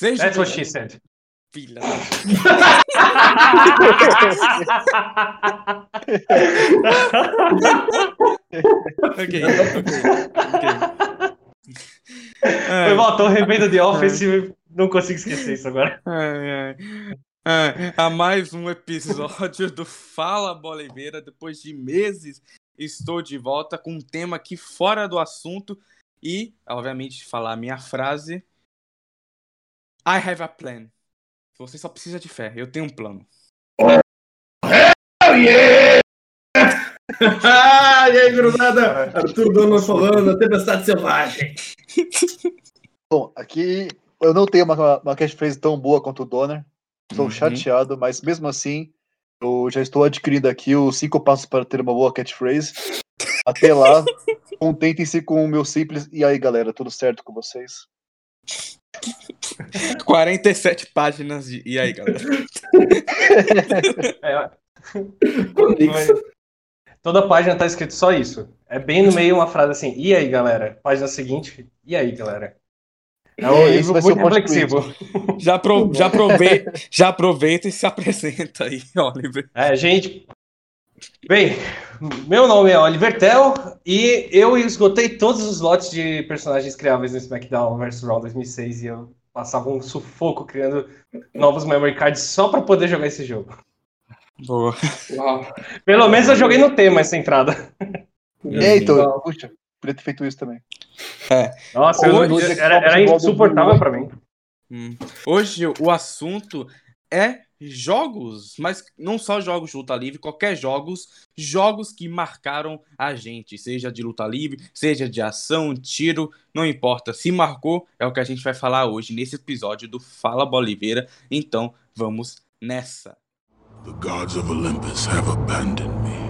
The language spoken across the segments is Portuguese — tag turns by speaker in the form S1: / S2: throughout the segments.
S1: Seja
S2: That's what she said.
S1: filha. ok, ok, ok.
S2: Foi mal, tô revendo The Office e não consigo esquecer isso agora.
S1: Ai, ai. Ai, a mais um episódio do Fala Boliveira. Depois de meses, estou de volta com um tema aqui fora do assunto e, obviamente, falar a minha frase. I have a plan. Você só precisa de fé. Eu tenho um plano.
S3: ah, e aí, grudada? Arthur Dona falando, a tempestade selvagem.
S4: Bom, aqui eu não tenho uma, uma catchphrase tão boa quanto o Donner. Estou
S1: Uhum.
S4: chateado, mas mesmo assim, eu já estou adquirindo aqui os cinco passos para ter uma boa catchphrase. Até lá, contentem-se com o meu simples. E aí, galera, tudo certo com vocês?
S1: 47 páginas de. E aí, galera?
S2: É, toda página tá escrito só isso. É bem no meio uma frase assim, e aí, galera? Página seguinte, e aí, galera? É um
S4: É,
S2: livro muito reflexivo.
S1: Já, apro... já, aproveita, já aproveita e se apresenta aí, Oliver.
S2: É, gente. Bem, meu nome é Oliver Tell e eu esgotei todos os lotes de personagens criáveis no SmackDown vs Raw 2006 e eu passava um sufoco criando novos memory cards só pra poder jogar esse jogo.
S1: Boa.
S3: Uau.
S2: Pelo menos eu joguei no tema essa entrada.
S4: É, então,
S3: Uau.
S4: puxa, podia ter feito isso também.
S2: Nossa, eu era, era insuportável pra mim.
S1: Hum. Hoje o assunto é jogos, mas não só jogos de luta livre, qualquer jogos, jogos que marcaram a gente, seja de luta livre, seja de ação, tiro, não importa. Se marcou, é o que a gente vai falar hoje nesse episódio do Fala Boliveira. Então, vamos nessa.
S5: The gods of Olympus have abandoned me.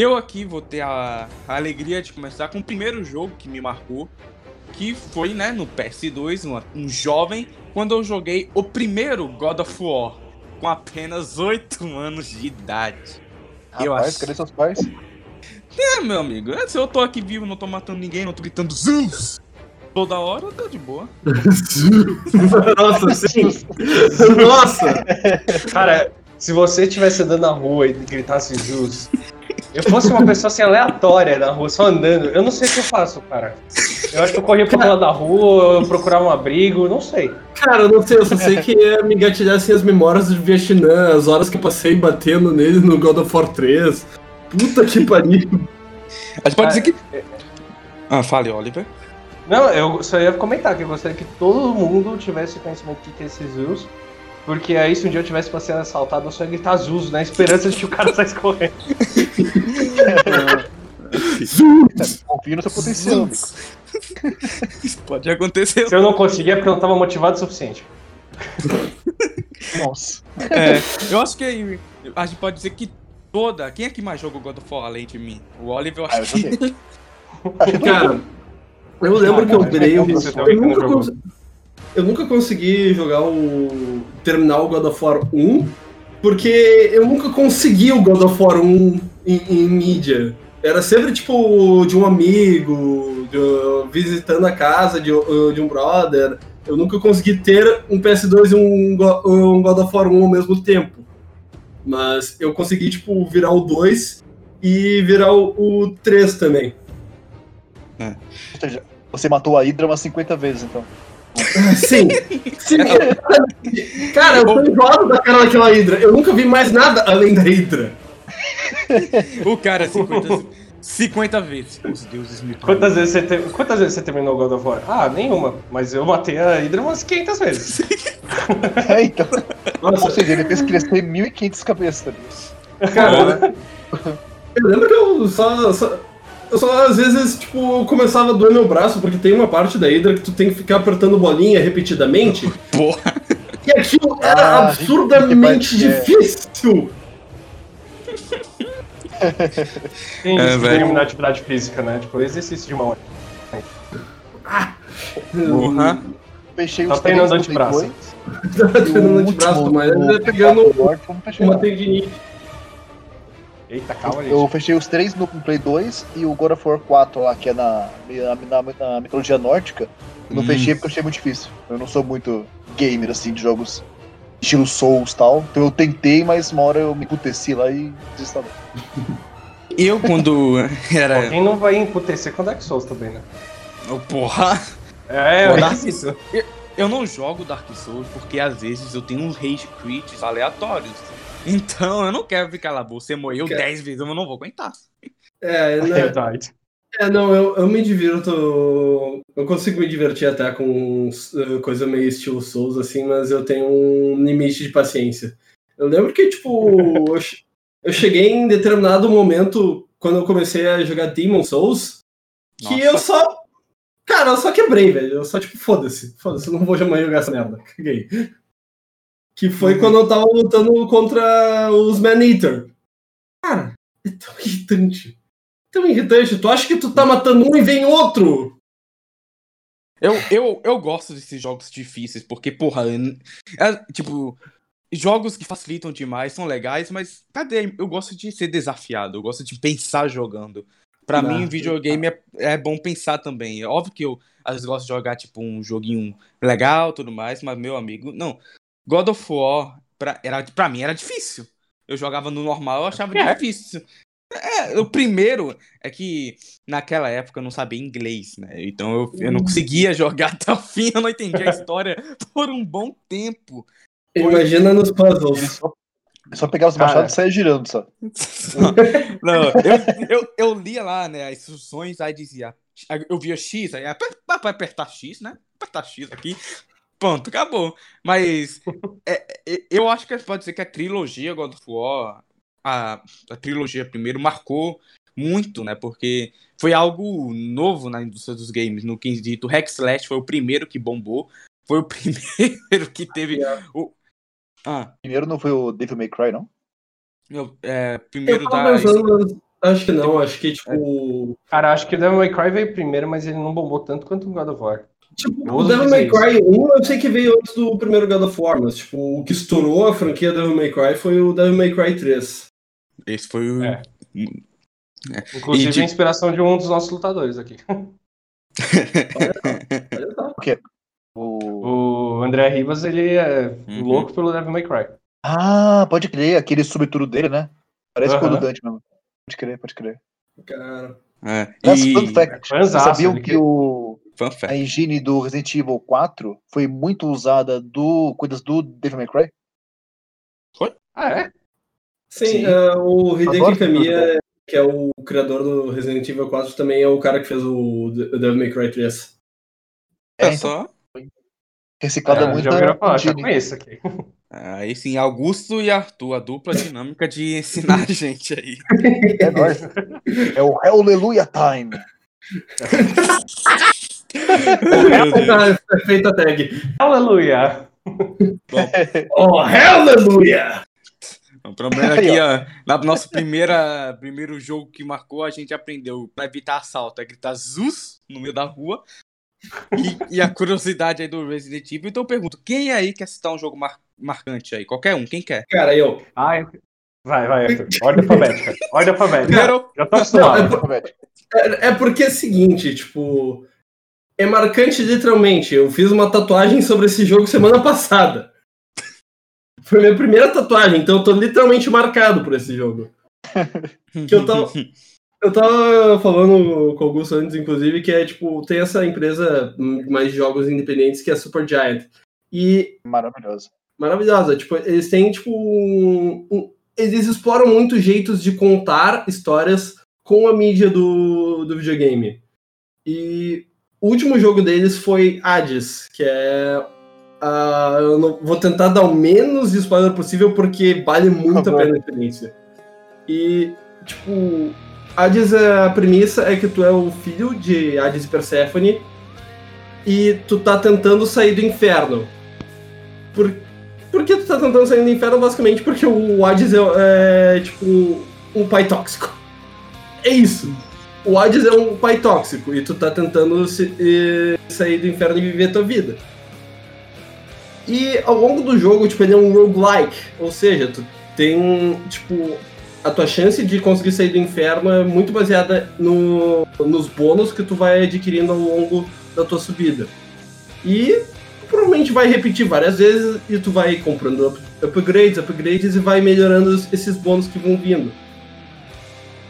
S1: Eu aqui vou ter a, a alegria de começar com o primeiro jogo que me marcou, que foi, né, no PS2, uma- um jovem, quando eu joguei o primeiro God of War, com apenas 8 anos de idade. Eu
S4: Rapaz,
S1: acho-
S4: cadê seus pais?
S1: É, meu amigo, é, se eu tô aqui vivo, não tô matando ninguém, não tô gritando Zeus toda hora, eu tô de boa.
S3: Nossa, sim. Nossa!
S2: Cara, se você estivesse andando na rua e gritasse Jesus, eu fosse uma pessoa assim aleatória na rua, só andando, eu não sei o que eu faço, cara. Eu acho que eu corria pro lado da rua, eu procurava um abrigo, não sei.
S3: Cara, eu não sei, eu só sei que ia me gatilhar assim, as memórias do Vietnã, as horas que eu passei batendo nele no God of War 3. Puta que pariu.
S1: A gente pode
S2: Ah,
S1: dizer que. Ah, fale, Oliver.
S2: Não, eu só ia comentar que eu gostaria que todo mundo tivesse conhecimento do que é esse Zeus. Porque aí, se um dia eu tivesse pra ser assaltado, eu só ia gritar Zeus, na esperança de que o cara saísse correndo.
S4: Confio no seu potencial, amigo.
S1: Isso pode acontecer.
S2: Se eu não conseguia, é porque eu não tava motivado o suficiente.
S4: Nossa.
S1: É, eu acho que a gente pode dizer que toda. Quem é que mais jogou God of War além de mim? O Oliver, eu
S4: Ah, eu
S1: acho que.
S3: Cara, eu lembro que eu virei Eu
S2: não
S3: nunca, cons- eu nunca consegui jogar o. terminar o God of War 1, porque eu nunca consegui o God of War 1 em, em mídia. Era sempre tipo de um amigo, de- visitando a casa de, de um brother. Eu nunca consegui ter um PS2 e um, um God of War 1 ao mesmo tempo. Mas eu consegui, tipo, virar o 2 e virar o, o 3 também.
S4: Ou seja, você matou a Hydra umas 50 vezes, então.
S3: Sim. Sim. Cara, eu tô enjoado da cara daquela Hydra. Eu nunca vi mais nada além da Hydra.
S1: O cara, 50. 50 vezes. Os deuses me
S2: Quantas vezes, você te- Quantas vezes você terminou God of War? Ah, nenhuma. Mas eu matei a Hydra umas 500 vezes.
S4: É, então. Ou
S3: Nossa,
S4: seja, ele fez crescer 1.500 cabeças.
S3: cara, eu lembro que eu só, só- Eu só, às vezes, tipo, começava a doer meu braço, porque tem uma parte da Hydra que tu tem que ficar apertando bolinha repetidamente.
S1: Porra.
S3: E aquilo era
S4: Ah,
S3: absurdamente
S4: é.
S3: difícil.
S2: Tem
S1: É, velho.
S2: eliminar atividade física, né? Tipo, exercício de mão.
S1: Porra.
S4: Fechei
S2: Tá
S4: os
S2: treinando
S4: três
S2: antebraço.
S4: 2,
S3: Tava
S4: o
S3: treinando antebraço, mas
S4: o
S3: ainda pegando
S4: fechei,
S3: uma tendinite.
S2: Eita, calma, gente.
S4: Eu fechei os três no Play 2 e o God of War 4 lá, que é na, na, na- na mitologia nórdica. Eu não
S1: Hum.
S4: fechei porque eu achei muito difícil. Eu não sou muito gamer, assim, de jogos estilo Souls e tal. Então eu tentei, mas uma hora eu me emputeci lá e desinstalei.
S1: Eu, quando era.
S2: Quem não vai emputecer com Dark Souls também, né?
S1: Oh, porra.
S2: É, é
S1: Dark
S2: isso.
S1: Eu não jogo Dark Souls porque às vezes eu tenho uns rage quits aleatórios. Então eu não quero ficar lá, você morreu
S3: Quer-
S1: 10 vezes, eu não vou aguentar.
S3: É,
S2: É
S3: né?
S2: verdade.
S3: É, não, eu, eu me divirto. Eu consigo me divertir até com uh, coisa meio estilo Souls, assim, mas eu tenho um limite de paciência. Eu lembro que, tipo, eu, che- eu cheguei em determinado momento, quando eu comecei a jogar Demon Souls, que
S1: Nossa.
S3: eu só. Cara, eu só quebrei, velho. Eu só, tipo, foda-se. Foda-se, eu não vou jamais jogar essa merda. Caguei. Que foi
S1: Uhum.
S3: quando eu tava lutando contra os Man-Eater. Cara, é tão irritante. Tão irritante. Tu acha que tu tá matando um e vem outro?
S1: Eu, eu, eu gosto desses jogos difíceis, porque, porra, é, tipo, jogos que facilitam demais são legais, mas cadê? Eu gosto de ser desafiado, eu gosto de pensar jogando. Pra
S3: Não,
S1: mim, videogame é, é bom pensar também. É óbvio que eu às vezes gosto de jogar, tipo, um joguinho legal tudo mais, mas, meu amigo, não. God of War, pra, era, pra mim, era difícil. Eu jogava no normal, eu achava
S2: É.
S1: difícil. É, o primeiro é que naquela época eu não sabia inglês, né? Então eu, eu não conseguia jogar até o fim, eu não entendia a história por um bom tempo.
S3: Imagina nos puzzles.
S4: só, ele só pegava os
S2: Cara.
S4: machados e saia girando só.
S1: Não, eu, eu, eu lia lá, né, as instruções, aí dizia, eu via X, aí apertar X, né? Apertar X aqui, pronto, acabou. Mas é, é, eu acho que pode dizer que a trilogia God of War, a, a trilogia primeiro, marcou muito, né? Porque foi algo novo na indústria dos games, no quesito Hack Slash foi o primeiro que bombou, foi o primeiro que teve o... Ah,
S4: Primeiro não foi o Devil May Cry, não?
S1: é,
S3: Eu
S1: primeiro
S3: tava
S1: da...
S3: pensando, acho que não. Acho que, tipo.
S2: Cara, acho que o Devil May Cry veio primeiro, mas ele não bombou tanto quanto o God of War.
S3: Tipo, o Devil May Cry 1 eu sei que veio antes do primeiro God of War, mas tipo, o que estourou a franquia Devil May Cry foi o Devil May Cry 3.
S1: Esse foi o...
S2: É. Inclusive,
S1: E de-
S2: a inspiração de um dos nossos lutadores aqui.
S3: Olha só.
S4: O...
S2: O André Ribas, ele é
S1: Uhum.
S2: louco pelo Devil May Cry.
S4: Ah, pode crer, aquele subtudo dele, né? Parece com o do. Dante mesmo. Pode crer, pode crer.
S3: Cara.
S1: É,
S4: Mas,
S1: e...
S4: fun fact, sabiam que
S2: que-
S4: o, a engine do Resident Evil 4 foi muito usada do coisas do Devil May Cry?
S2: Ah, é?
S3: Sim,
S4: Sim.
S3: ah, o Hideki Kamiya, que é o criador do Resident Evil 4, também é o cara que fez o De- o Devil May Cry 3.
S1: É,
S4: então,
S1: só.
S4: reciclada
S2: É,
S4: muito
S2: já ouviram falar, já
S4: engine.
S2: conheço aqui.
S1: Aí sim, Augusto e Arthur, a dupla dinâmica de ensinar a gente aí.
S4: É nóis. É o Hallelujah Time.
S3: Ah, é feita a tag.
S2: Aleluia!
S3: Oh, hallelujah!
S1: O problema é que, ó, no nosso primeira, primeiro jogo que marcou, a gente aprendeu pra evitar assalto, é gritar Zus no meio da rua. E, e a curiosidade aí do Resident Evil. Então eu pergunto, quem aí quer citar um jogo mar- marcante aí? Qualquer um, quem quer?
S3: Cara, eu.
S2: Ai, vai, vai, Arthur. Ordem alfabética. Ordem alfabética.
S1: Primeiro,
S2: Já tô
S3: Não,
S2: acostumado.
S3: é, é, é porque é o seguinte, tipo. É marcante literalmente. Eu fiz uma tatuagem sobre esse jogo semana passada. Foi minha primeira tatuagem, então eu tô literalmente marcado por esse jogo. Que eu tava- Eu tava falando com o Augusto antes, inclusive, que é tipo, tem essa empresa mais de jogos independentes que é a Super Giant. E
S4: Maravilhoso.
S3: maravilhosa. Tipo, eles têm, tipo. um- um- eles exploram muito jeitos de contar histórias com a mídia do, do videogame. E o último jogo deles foi Hades, que é. ah, eu não- vou tentar dar o menos de spoiler possível porque vale muito a pena a experiência. E, tipo, Hades, é- a premissa é que tu é o filho de Hades e Perséfone e tu tá tentando sair do inferno. Por, por que tu tá tentando sair do inferno? Basicamente porque o Hades é, é, tipo, um pai tóxico. É isso. O Hades é um pai tóxico e tu tá tentando se- eh, sair do inferno e viver a tua vida. E ao longo do jogo, tipo, ele é um roguelike. Ou seja, tu tem, tipo, a tua chance de conseguir sair do inferno é muito baseada no, nos bônus que tu vai adquirindo ao longo da tua subida. E provavelmente vai repetir várias vezes e tu vai comprando up- upgrades, upgrades e vai melhorando esses bônus que vão vindo.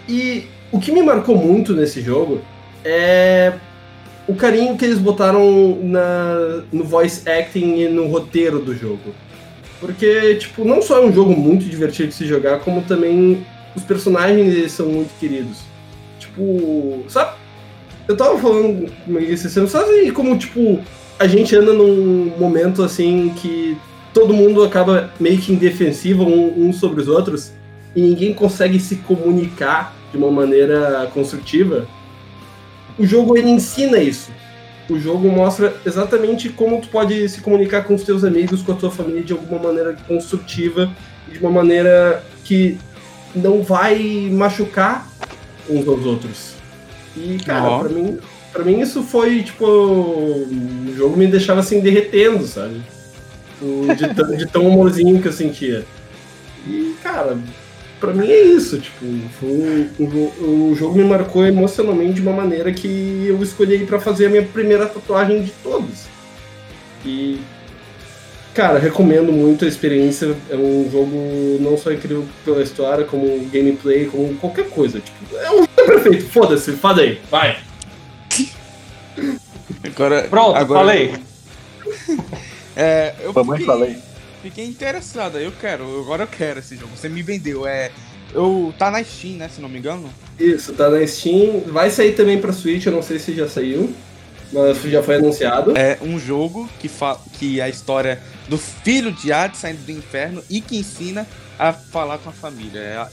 S3: E o que me marcou muito nesse jogo é o carinho que eles botaram na, no voice acting e no roteiro do jogo. Porque, tipo, não só é um jogo muito divertido de se jogar, como também os personagens são muito queridos. Tipo, sabe? Eu tava falando com esse sabe como, tipo, a gente anda num momento assim que todo mundo acaba meio que indefensivo um, um sobre os outros e ninguém consegue se comunicar de uma maneira construtiva. O jogo ele ensina isso. O jogo mostra exatamente como tu pode se comunicar com os teus amigos, com a tua família de alguma maneira construtiva, de uma maneira que não vai machucar uns aos outros. E, cara,
S1: Ó.
S3: pra mim, pra mim isso foi, tipo, o jogo me deixava assim derretendo, sabe? De tão, de tão humorzinho que eu sentia. E, cara, pra mim é isso, tipo, um jo- o jogo me marcou emocionalmente de uma maneira que eu escolhi pra fazer a minha primeira tatuagem de todos. E, cara, recomendo muito a experiência. É um jogo não só incrível pela história, como gameplay, como qualquer coisa. Tipo, é um jogo perfeito, foda-se, faz aí, vai.
S1: Agora,
S2: Pronto,
S1: agora,
S2: falei.
S1: É, eu
S4: Mamãe
S1: fiquei,
S4: falei.
S1: Fiquei interessado. Eu quero, agora eu quero esse jogo. Você me vendeu. É, eu tá na Steam, né? Se não me engano.
S3: Isso, tá na Steam. Vai sair também pra Switch, eu não sei se já saiu, mas já foi anunciado.
S1: É um jogo que fa que a história do filho de Hades saindo do inferno e que ensina a falar com a família. É,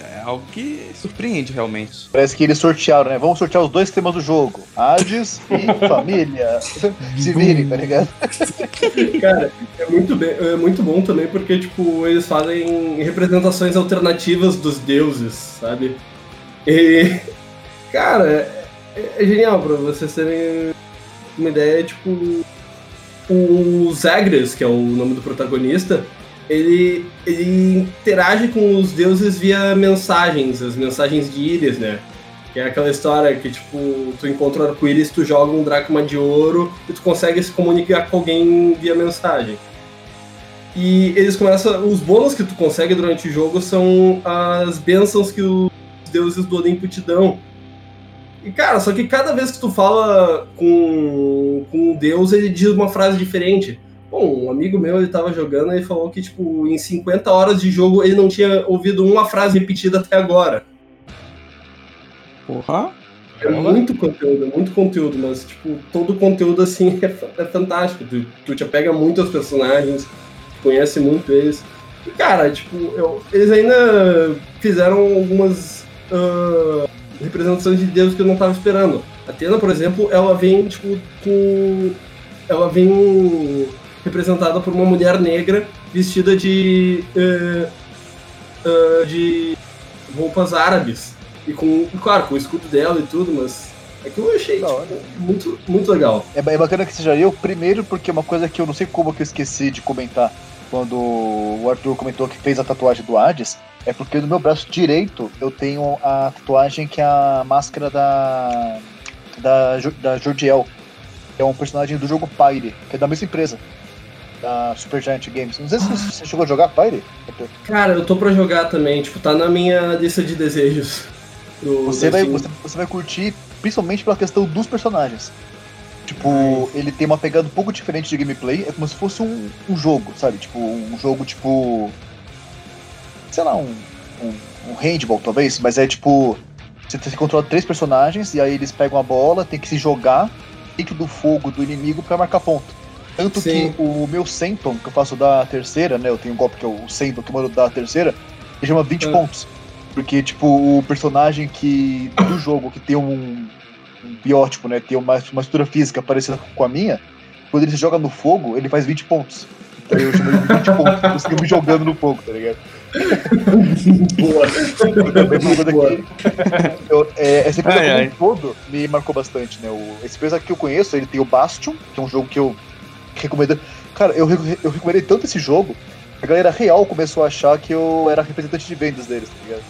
S1: é algo que surpreende realmente.
S4: Parece que eles sortearam, né? Vamos sortear os dois temas do jogo: Hades e família. Se virem, tá ligado?
S3: Cara, é muito, bem, é muito bom também porque, tipo, eles fazem representações alternativas dos deuses, sabe? E, cara, é, é genial pra vocês terem uma ideia, tipo, o Zagreus, que é o nome do protagonista, ele, ele interage com os deuses via mensagens, as mensagens de íris, né? Que é aquela história que, tipo, tu encontra um arco-íris, tu joga um dracma de ouro e tu consegue se comunicar com alguém via mensagem. E eles começam. Os bônus que tu consegue durante o jogo são as bênçãos que os deuses do Olimpo te dão. E, cara, só que cada vez que tu fala com, com um deus, ele diz uma frase diferente. Bom, um amigo meu, ele tava jogando e falou que, tipo, em 50 horas de jogo, ele não tinha ouvido uma frase repetida até agora.
S1: Porra.
S3: É muito conteúdo, é muito conteúdo, mas, tipo, todo o conteúdo, assim, é, é fantástico. Tu, tu te apega muito aos personagens, conhece muito eles. E, cara, tipo, eu- eles ainda fizeram algumas ah, representações de Deus que eu não tava esperando. A Atena, por exemplo, ela vem, tipo, com... Ela vem representada por uma mulher negra vestida de... eh, ah, de roupas árabes. E com, claro, com o escudo dela e tudo, mas aquilo eu achei tipo, muito, muito legal.
S4: É, é bacana que seja eu, primeiro, porque é uma coisa que eu não sei como que eu esqueci de comentar quando o Arthur comentou que fez a tatuagem do Hades, é porque no meu braço direito eu tenho a tatuagem que é a máscara da. da, da Jordiel, que é um personagem do jogo Pyre, que é da mesma empresa, da Supergiant Games. Não sei se você chegou a jogar Pyre.
S3: Cara, eu tô pra jogar também, tipo, tá na minha lista de desejos.
S4: Você vai, você, você vai curtir principalmente pela questão dos personagens. Tipo, ele tem uma pegada um pouco diferente de gameplay, é como se fosse um, um jogo, sabe? Tipo, um jogo tipo. Sei lá, um, um, um handball talvez, mas é tipo. Você, controla três personagens e aí eles pegam a bola, tem que se jogar dentro do fogo do inimigo pra marcar ponto. Tanto
S3: Sim.
S4: que o meu Senton, que eu faço da terceira, né? Eu tenho um golpe que é o Senton que eu mando da terceira, ele chama 20
S3: Ah.
S4: pontos. Porque, tipo, o personagem que do jogo que tem um, um biótipo, né? Tem uma, uma estrutura física parecida com a minha, quando ele se joga no fogo, ele faz 20 pontos. Então eu chamo ele de 20 pontos. Eu sigo me jogando no fogo, tá ligado?
S3: Boa.
S4: Coisa
S3: Boa.
S4: que- eu- é, essa empresa
S1: Ai,
S4: como
S1: ai.
S4: um todo me marcou bastante, né? O, essa empresa que eu conheço, ele tem o Bastion, que é um jogo que eu recomendo. Cara, eu, eu recomendei tanto esse jogo, a galera real começou a achar que eu era representante de vendas deles, tá ligado?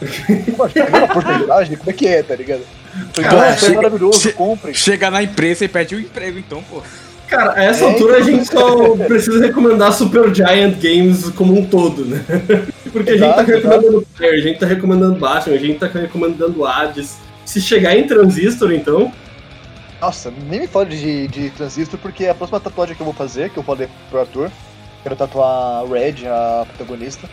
S4: Tá vendo a porcentagem? Como é que é, tá ligado?
S1: Cara,
S4: Nossa, é
S1: chega-
S4: maravilhoso,
S1: che-
S4: comprem.
S1: Chega na empresa e pede um emprego, então, pô.
S3: Cara, a essa
S4: É,
S3: altura a gente só precisa recomendar Super Giant Games como um todo, né? Porque a gente tá
S4: Exato,
S3: recomendando Fire, a gente tá recomendando Bastion, a gente tá recomendando Hades. Se chegar em Transistor, então.
S4: Nossa, nem me fale de, de Transistor, porque a próxima tatuagem que eu vou fazer, que eu falei pro Arthur, quero tatuar a Red, a protagonista.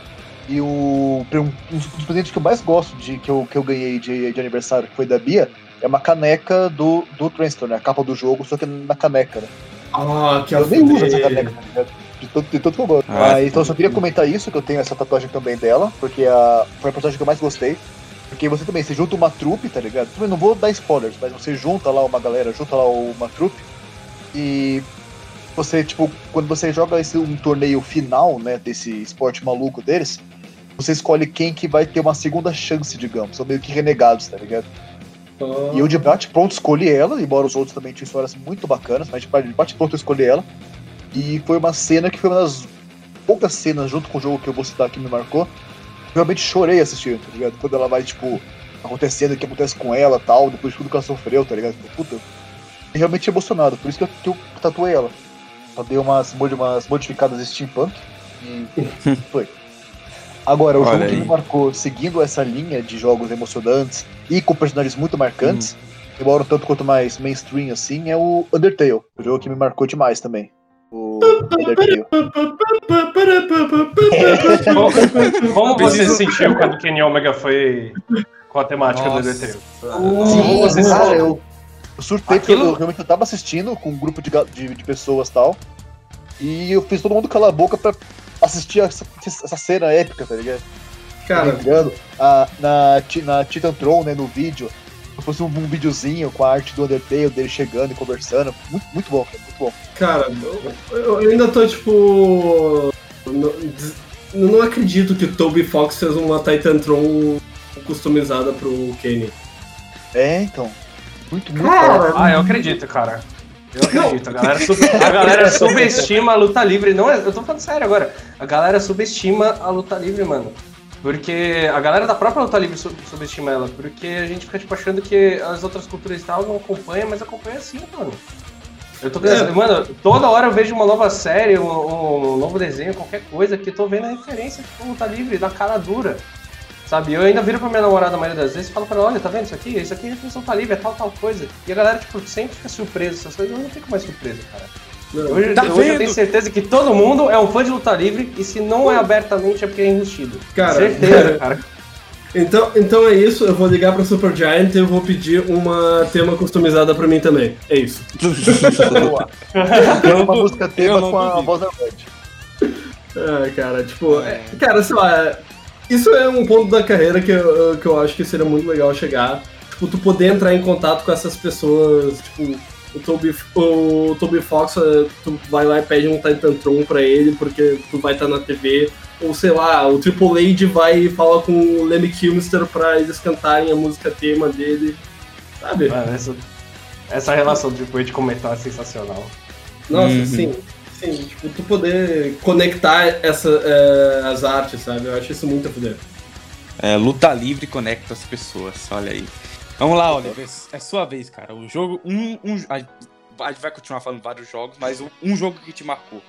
S4: E o um, dos presentes que eu mais gosto de que eu, que eu ganhei de, de aniversário, que foi da Bia, é uma caneca do, do Transistor, né? A capa do jogo, só que na caneca, né?
S3: Ah, que
S4: Eu nem uso essa caneca, tá ligado? De tanto, de tanto que eu gosto.
S1: Ah,
S4: Mas, então eu só queria comentar isso, que eu tenho essa tatuagem também dela, porque a, foi a personagem que eu mais gostei. Porque você também, você junta uma trupe, tá ligado? Também não vou dar spoilers, mas você junta lá uma galera, junta lá uma trupe. E você, tipo, quando você joga esse, um torneio final, né, desse esporte maluco deles, você escolhe quem que vai ter uma segunda chance, digamos. São meio que renegados, tá ligado? E eu de bate pronto escolhi ela, embora os outros também tinham histórias muito bacanas, mas de bate pronto eu escolhi ela. E foi uma cena que foi uma das poucas cenas junto com o jogo que eu vou citar que me marcou. Eu realmente chorei assistindo, tá ligado? Quando ela vai, tipo, acontecendo o que acontece com ela tal, depois de tudo que ela sofreu, tá ligado? Tipo, Puta, realmente emocionado, por isso que eu, que eu tatuei ela. Só dei umas, umas modificadas steampunk e foi. Agora, o
S1: Olha
S4: jogo que
S1: aí.
S4: me marcou seguindo essa linha de jogos emocionantes e com personagens muito marcantes, embora um tanto quanto mais mainstream assim, é o Undertale. O jogo que me marcou demais também.
S2: Como, você se sentiu quando Kenny Omega foi com a temática
S1: Nossa.
S2: do Undertale?
S4: Sim,
S2: você
S4: cara, eu, eu surtei porque eu realmente eu tava assistindo com um grupo de, de, de pessoas e tal. E eu fiz todo mundo calar a boca pra assistir essa, essa cena épica, tá ligado?
S3: Cara,
S4: Lembrando, a, na, Ti- na Titan Tron, né, no vídeo, fosse um, um videozinho com a arte do Undertale, dele chegando e conversando. Muito, muito bom, cara, muito bom.
S3: cara, eu, eu- ainda tô tipo. Não, não acredito que o Toby Fox fez uma Titantron customizada pro Kenny.
S4: É, então. Muito, muito
S3: Cara,
S4: bom.
S2: Ah, eu acredito, cara. Eu acredito. A galera, sub- a galera subestima a luta livre. Não eu tô falando sério agora. A galera subestima a luta livre, mano. Porque a galera da própria luta livre sub- subestima ela. Porque a gente fica tipo, achando que as outras culturas e tal não acompanham, mas acompanha sim, mano. Eu tô pensando,
S3: É.
S2: mano, toda hora eu vejo uma nova série, um, um novo desenho, qualquer coisa, que eu tô vendo a referência de luta livre, da cara dura. Sabe? Eu ainda viro pra minha namorada a maioria das vezes e falo pra ela, olha, tá vendo isso aqui? Isso aqui é referência luta livre, é tal, tal coisa. E a galera, tipo, sempre fica surpresa essas coisas. Eu não fico mais surpreso, cara. Hoje,
S1: Tá
S2: hoje eu tenho certeza que todo mundo é um fã de luta livre e se não é abertamente é porque é enrustido.
S3: Cara,
S2: certeza, cara.
S3: Então, então é isso, eu vou ligar pra Super Giant e eu vou pedir uma tema customizada pra mim também. É isso.
S4: Boa. Tem uma música tema com a voz da.
S3: É, cara, tipo, é, cara, sei lá, isso é um ponto da carreira que eu, que eu acho que seria muito legal chegar. Tipo, tu poder entrar em contato com essas pessoas, tipo, o Toby, o Toby Fox, eh, tu vai lá e pede um Titantron pra ele porque tu vai estar na TV. Ou sei lá, o Triple H vai e fala com o Lemmy Kilmister pra eles cantarem a música tema dele. Sabe?
S2: Mano, essa, essa relação depois de comentar é sensacional.
S3: Nossa,
S1: Uhum.
S3: sim. Sim, tipo, tu poder conectar essa, eh, as artes, sabe? Eu acho isso muito a fuder.
S1: É, luta livre conecta as pessoas, olha aí. Vamos lá, Oliver, é sua vez, cara. O jogo, um, um a gente vai continuar falando vários jogos, mas um- jogo que te marcou.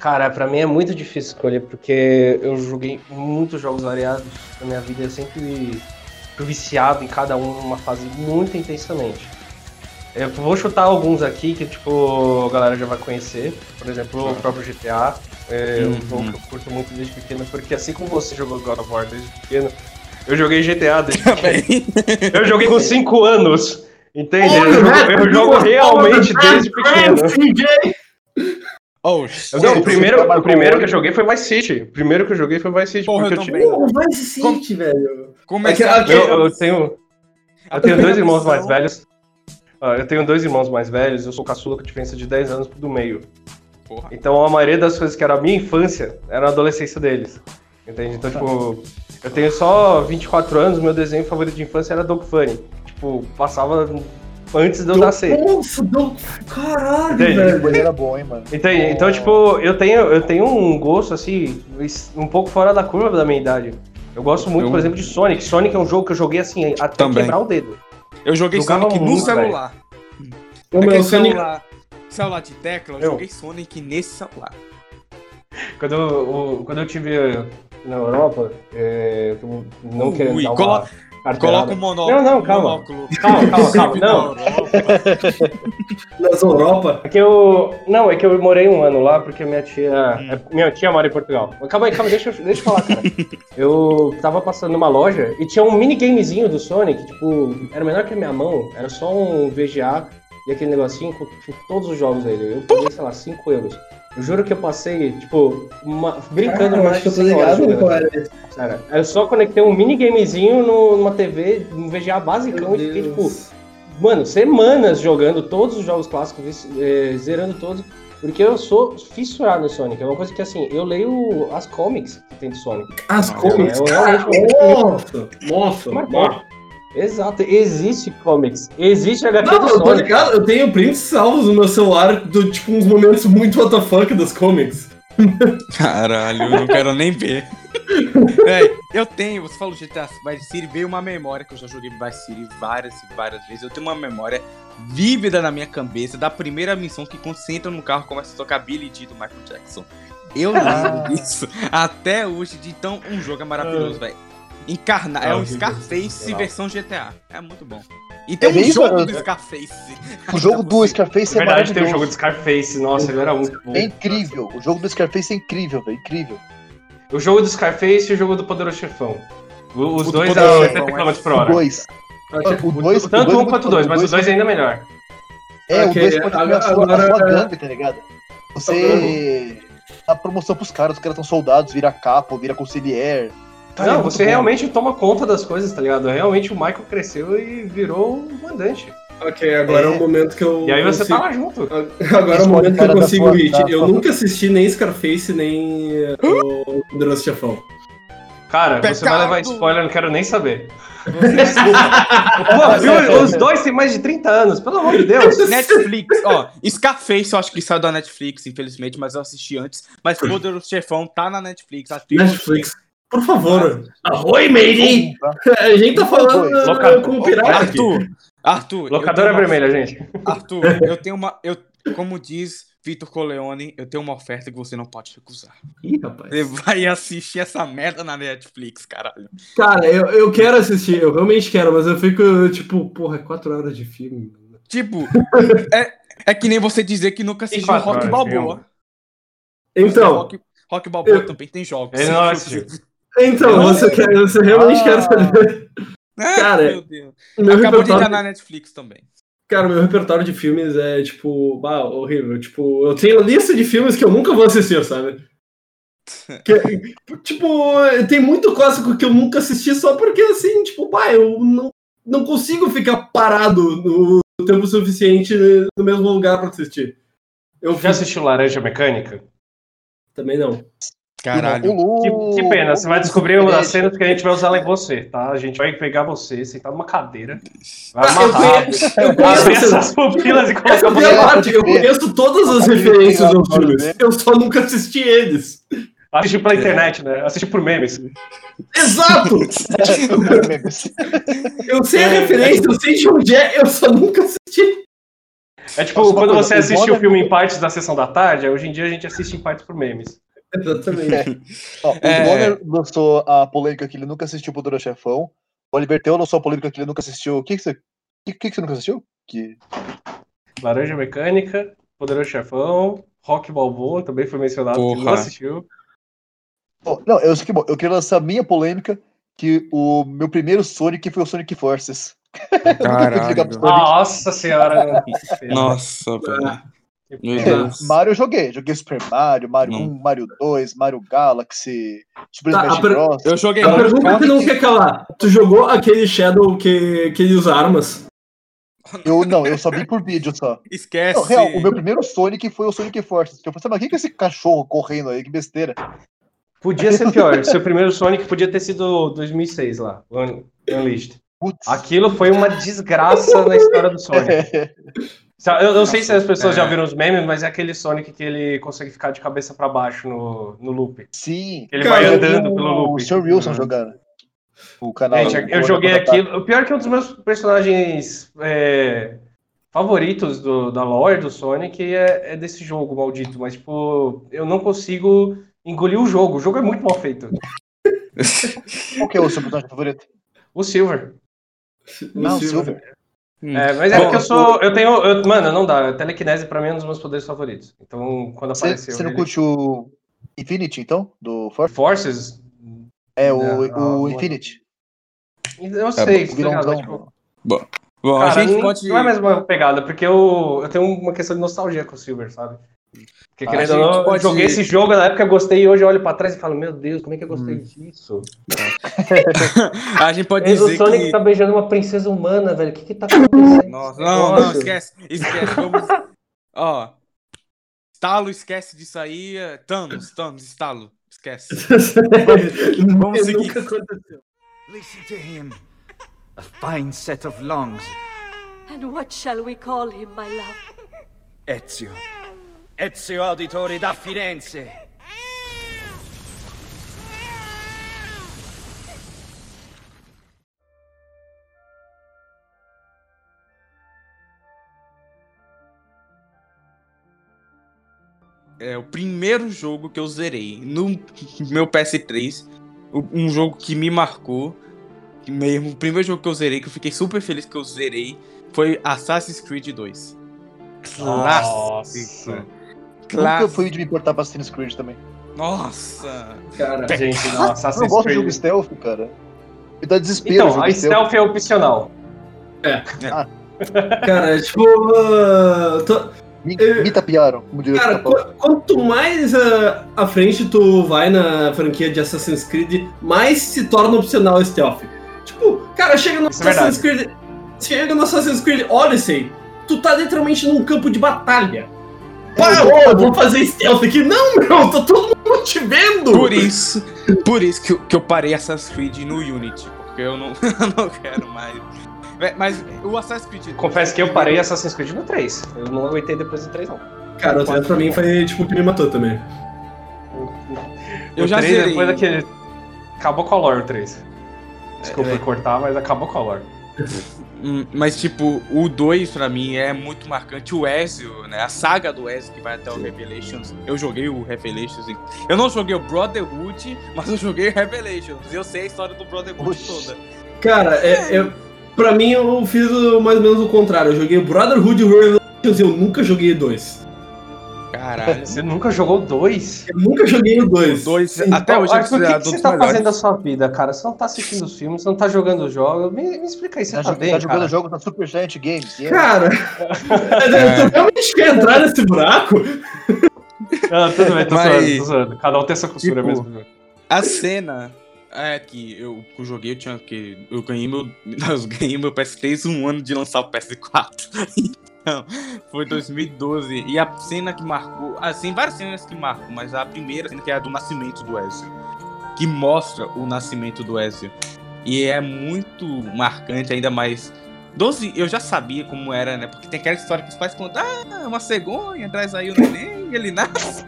S2: Cara, pra mim é muito difícil escolher, porque eu joguei muitos jogos variados na minha vida, eu sempre fui viciado em cada um numa fase muito intensamente. Eu vou chutar alguns aqui que, tipo, a galera já vai conhecer. Por exemplo, o próprio GTA. É um
S1: Uhum.
S2: jogo que eu curto muito desde pequeno, porque assim como você jogou God of War desde pequeno, Eu joguei GTA desde
S1: Também.
S2: Eu joguei com 5 anos. Entende? Eu, jogo- eu jogo realmente desde pequeno.
S3: CJ!
S1: Oh,
S2: Não, o primeiro,
S4: marcou
S2: o primeiro que eu joguei foi Vice City. O primeiro que eu joguei foi Vice City.
S1: Porra, eu também.
S3: Vice City, velho.
S1: Começar
S3: Aqui-
S2: eu, eu tenho, eu tenho dois irmãos mais velhos. Ah, Eu tenho dois irmãos mais velhos, eu sou caçula com diferença de 10 anos do meio.
S1: Porra.
S2: Então a maioria das coisas que era a minha infância era a adolescência deles. Entende? Então, tipo, eu tenho só 24 anos, meu desenho favorito de infância era Dog Funny. Tipo, passava antes de eu nascer.
S3: Nossa, caralho,
S2: Entendi.
S3: velho.
S4: Ele era bom, hein, mano.
S2: Entende? Então, tipo, eu tenho, eu tenho um gosto, assim, um pouco fora da curva da minha idade. Eu gosto muito,
S1: Eu-
S2: por exemplo, de Sonic. Sonic é um jogo que eu joguei, assim, até
S1: Também.
S2: quebrar o dedo.
S1: Eu joguei
S2: Jogava
S1: Sonic no
S2: muito,
S1: celular.
S3: Ô,
S1: Aquele
S3: meu,
S1: celular, celular de tecla, eu
S2: Eu.
S1: joguei Sonic nesse celular.
S2: Quando eu, o- quando eu tive na Europa, é, eu não
S1: Ui,
S2: querendo dar uma
S1: colo-
S2: carteirada.
S1: Coloca o monóculo.
S2: Não, não, calma.
S1: monóculo.
S2: Calma, calma, calma. Não,
S1: na Europa.
S3: nas Europa.
S2: É que eu. Não, é que eu morei um ano lá porque minha tia. é- minha tia mora em Portugal. Calma aí, calma, deixa, eu- deixa eu falar, cara. Eu tava passando numa loja e tinha um minigamezinho do Sonic, tipo, era menor que a minha mão, era só um VGA e aquele negocinho com, com todos os jogos dele. Eu paguei, sei lá, 5 euros. Eu juro que eu passei, tipo, uma- brincando
S3: Ah,
S2: mais
S3: acho que eu tô
S2: 100 horas jogando.
S3: é.
S2: Cara, eu só conectei um minigamezinho numa TV, um VGA basicão
S3: Meu
S2: e fiquei, tipo, mano, semanas jogando todos os jogos clássicos, eh, zerando todos, porque eu sou fissurado no Sonic. É uma coisa que, assim, eu leio as comics que tem do Sonic.
S3: As
S1: Não,
S3: comics.
S2: eu realmente-
S3: Nossa, nossa,
S2: Marcou. Exato, existe comics, existe HQ
S3: Não,
S2: do
S3: eu tô
S2: Sonic.
S3: ligado, eu tenho prints salvos no meu celular do tipo uns momentos muito WTF das comics.
S1: Caralho, eu não quero nem ver. É, eu tenho, você falou GTA Vice City, veio uma memória que eu já joguei Vice City várias e várias vezes. Eu tenho uma memória vívida na minha cabeça da primeira missão que quando você entra no carro começa a tocar Billy D do Michael Jackson. Eu lembro disso até hoje, de então um jogo é maravilhoso, velho. Encarnar, é
S3: Ah,
S1: um Scarface versão GTA. É muito bom. E tem
S4: É
S1: um
S4: mesmo?
S1: jogo
S4: Eu-
S1: do Scarface.
S4: O jogo do Scarface
S2: Na
S4: é
S2: verdade, tem o
S4: maravilhoso.
S2: jogo de Scarface, nossa, ele era muito bom.
S4: É incrível. O jogo do Scarface é incrível, velho. Incrível.
S2: O jogo do Scarface e o jogo do Poderoso Chefão. O- Os
S1: O do
S2: dois
S1: Poderoso
S2: a
S1: Chefão
S2: 80
S1: é
S2: km por
S4: O
S2: hora.
S4: 2. O 2
S2: Tanto um quanto o dois, mas o dois ainda é melhor.
S4: É,
S3: Ok,
S4: o 2 pode
S3: agora-
S4: ter a sua, a
S3: agora-
S4: sua gangue, tá ligado? Você dá promoção pros caras, os caras são soldados, vira capo, vira concilier. É
S2: não, você
S4: bom.
S2: realmente toma conta das coisas, tá ligado? Realmente o Michael cresceu e virou um mandante.
S3: Ok, agora é,
S4: É.
S3: o momento que eu.
S2: E aí você
S3: consigo...
S2: tá lá junto.
S3: Agora é o momento que eu consigo hit.
S4: da
S3: Eu
S4: sua-
S3: nunca assisti nem Scarface, nem eh, o Poderoso Chefão.
S2: Cara, você vai
S1: Pecado!
S2: levar spoiler, não quero nem saber. Pô, viu? Os dois têm mais de 30 anos, pelo amor de Deus.
S1: Netflix, ó, Scarface eu acho que saiu da Netflix, infelizmente, mas eu assisti antes. Mas Poderoso Chefão tá na Netflix.
S3: Netflix. Por favor. Arroi, matey! A gente tá falando
S2: Loca-
S3: com um pirata aqui.
S1: Arthur, Arthur.
S2: Locadora
S1: tenho uma-
S2: vermelha, gente.
S1: Arthur, eu tenho uma. Eu, como diz Vitor Coleone, eu tenho uma oferta que você não pode recusar.
S3: Ih, rapaz.
S1: Você vai assistir essa merda na Netflix, caralho.
S3: Cara, eu, eu quero assistir, eu realmente quero, mas eu fico, tipo, porra, é quatro horas de filme.
S1: Tipo, é, é que nem você dizer que nunca assistiu Rock Balboa.
S3: Então,
S1: Rock, Rock Balboa
S3: eu-
S1: também tem jogos.
S2: Ele não assistiu.
S3: Então, você, quer, você realmente
S4: Ah.
S3: quer saber.
S1: Ah,
S3: Cara,
S1: meu Deus.
S3: Meu
S1: Acabou de
S3: repertório,
S1: entrar na Netflix também.
S3: Cara, meu repertório de filmes é, tipo, bah, horrível. Tipo, eu tenho lista de filmes que eu nunca vou assistir, sabe? Que- tipo, tem muito clássico que eu nunca assisti só porque, assim, tipo, bah, eu não, não consigo ficar parado no tempo suficiente no mesmo lugar pra assistir. Eu
S2: Já
S3: fiz
S2: assistiu Laranja Mecânica?
S3: também não.
S1: Caralho.
S2: Que, que pena, você vai descobrir uma das cenas que a gente vai usar lá em você, tá? A gente vai pegar você, sentar numa cadeira, vai
S3: Ah, eu
S2: amarrar,
S3: conheço- eu conheço
S2: abrir
S3: essa-
S2: essas pupilas e colocar
S3: é
S2: você
S3: parte, eu conheço todas as referências aos filmes. Eu só nunca assisti eles.
S2: Assistir pela internet, né? Assistir por memes.
S3: Exato! Eu sei a referência, eu sei de onde é, eu só nunca assisti.
S2: É tipo, quando você assiste o filme em partes da sessão da tarde, hoje em dia a gente assiste em partes por memes.
S3: Exatamente.
S4: Ó, o
S1: É.
S4: Bonner lançou a polêmica que ele nunca assistiu o Poderoso Chefão. O Oliver Teu lançou a polêmica que ele nunca assistiu. O que, que você. O que, que, que você nunca assistiu? Que...
S2: Laranja Mecânica, Poderoso Chefão, Rock Balboa também foi mencionado, que
S1: Porra.
S2: não assistiu.
S4: Bom, não, eu, sei que, bom, eu queria lançar a minha polêmica, que o meu primeiro Sonic foi o Sonic Forces.
S1: Caralho.
S2: Nossa senhora.
S1: Nossa, velho. Meu
S4: É. Mario eu joguei. Joguei Super Mario, Mario
S1: Não.
S4: 1, Mario 2, Mario Galaxy, Super
S3: Tá,
S4: Smash
S3: per-
S4: Bros.
S1: Eu joguei
S3: A pergunta que não quer calar. Tu jogou aquele Shadow que, que ele usa armas?
S4: Eu não, eu só vi por vídeo só.
S1: Esquece.
S4: Não, real, o meu primeiro Sonic foi o Sonic Forces. Eu pensei, mas o que é esse cachorro correndo aí? Que besteira.
S2: Podia ser pior. Seu primeiro Sonic podia ter sido 2006 lá, Unleashed.
S4: Putz.
S2: Aquilo foi uma desgraça na história do Sonic.
S4: É,
S2: Eu não sei se as pessoas
S1: É.
S2: já viram os memes, mas é aquele Sonic que ele consegue ficar de cabeça pra baixo no, no loop.
S4: sim.
S2: Ele
S3: Cara,
S2: vai andando pelo
S4: O
S2: loop.
S4: Sr. Wilson jogando. O canal.
S2: Gente, eu
S4: o-
S2: joguei
S4: o-
S2: aquilo. O pior é que um dos meus personagens é, favoritos do, da lore do Sonic é, é desse jogo maldito, mas tipo, eu não consigo engolir o jogo. O jogo é muito mal feito.
S4: Qual que é o seu personagem favorito?
S2: O Silver.
S4: Não, Silver.
S1: Hum.
S2: É, mas é
S1: Bom,
S2: porque eu sou. Eu tenho. eu- mano, não dá. Telekinese pra mim é um dos meus poderes favoritos. Então, quando
S4: Você
S2: apareceu.
S4: você não
S2: ele-
S4: curte o Infinity, então? Do Force?
S2: Forces?
S4: É, o,
S2: Não,
S4: o. Infinity.
S2: Eu sei,
S4: o
S2: tá ligado? Tipo,
S1: Bom,
S2: cara,
S1: a gente
S2: não,
S1: pode.
S2: não é mais uma pegada, porque eu, eu tenho uma questão de nostalgia com o Silver, sabe? Porque
S4: Ah,
S2: querendo
S1: a
S2: ou não,
S1: pode-
S2: joguei esse jogo na época, eu gostei e hoje eu olho pra trás e falo, meu Deus, como é que eu gostei
S1: Hum.
S2: disso?
S1: A gente pode
S2: o
S1: dizer
S2: Sonic
S1: que.
S2: tá beijando uma princesa humana, velho. O que que tá acontecendo?
S1: Nossa, não, não, esquece. Esquece. Vamos. Ó. Estalo, esquece disso aí. é, Thanos, Thanos, estalo. Esquece. Vamos seguir.
S3: Nunca aconteceu.
S6: Listen to him. A fine set of lungs.
S7: And what shall we call him, my love?
S6: Ezio. Ezio Auditore da Firenze.
S1: É o primeiro jogo que eu zerei no meu PS3. o- Um jogo que me marcou. Mesmo, o primeiro jogo que eu zerei, que eu fiquei super feliz que eu zerei, foi Assassin's Creed 2. Clássico.
S4: Nunca
S1: Clássico.
S4: fui de me importar pra Assassin's Creed também.
S1: Nossa.
S3: Cara,
S2: Gente, não,
S4: Eu não
S2: Assassin's
S4: gosto de jogo
S2: Creed.
S4: stealth, cara. Me dá desespero
S2: Então,
S4: jogo
S2: a stealth é opcional.
S3: cara, tipo. ah, tô-
S4: Me,
S3: eu-
S4: me tapearam, como diria o
S3: Cara, qu- quanto mais ah, à frente tu vai na franquia de Assassin's Creed, mais se torna opcional o stealth. Tipo, cara, chega no
S2: Isso é
S3: Assassin's Creed. Chega no Assassin's Creed Odyssey, tu tá literalmente num campo de batalha. Ô, eu vou fazer stealth aqui. Não, meu, tá todo mundo te vendo!
S1: Por isso, por isso que eu, que eu parei Assassin's Creed no Unity, porque eu não, eu não quero mais. Mas o Assassin's Creed.
S2: Confesso que eu parei Assassin's Creed no 3. Eu não aguentei depois do 3, não.
S3: Cara, o 3 pra mim foi tipo o que me matou também.
S1: Eu
S2: O
S1: já
S2: 3
S1: zerei.
S2: Depois daquele... Acabou com a lore o 3. Desculpa
S1: É.
S2: por cortar, mas acabou com a lore.
S1: Mas, tipo, o 2 pra mim é muito marcante. O Ezio, né? A saga do Ezio que vai até o Revelations. Eu joguei o Revelations. Eu não joguei o Brotherhood, mas eu joguei o Revelations. Eu sei a história do Brotherhood
S4: Oxi.
S1: toda.
S3: Cara, é, é, pra mim eu fiz o- mais ou menos o contrário. Eu joguei Brotherhood e Revelations e eu nunca joguei dois.
S1: Caralho.
S2: Você nunca jogou 2?
S3: Eu nunca joguei o dois.
S1: Dois, até hoje é
S2: Arthur, o que, que você tá
S1: melhores.
S2: fazendo da sua vida, cara? Você não tá assistindo os filmes, você não tá jogando os jogos. Me, me explica aí, você
S4: Tá,
S2: tá, bem,
S4: tá jogando
S2: cara?
S4: jogos na Super Giant Games. yeah.
S3: Cara,
S1: É.
S3: tu realmente quer entrar nesse buraco?
S2: Ah, tudo bem, tô
S1: Mas-
S2: zoando, tô zoando. Cada um tem essa costura
S1: Tipo,
S2: mesmo.
S1: A cena é que eu, que eu joguei, eu tinha que. Eu ganhei meu. Eu ganhei meu PS3 um ano de lançar o PS4. Então, foi 2012. E a cena que marcou. Assim, várias cenas que marcam, mas a primeira cena que é a do nascimento do Ezio. Que mostra o nascimento do Ezio. E é muito marcante, ainda mais. 12, eu já sabia como era, né? Porque tem aquela história que os pais contam: ah, uma cegonha, traz aí o neném, ele nasce.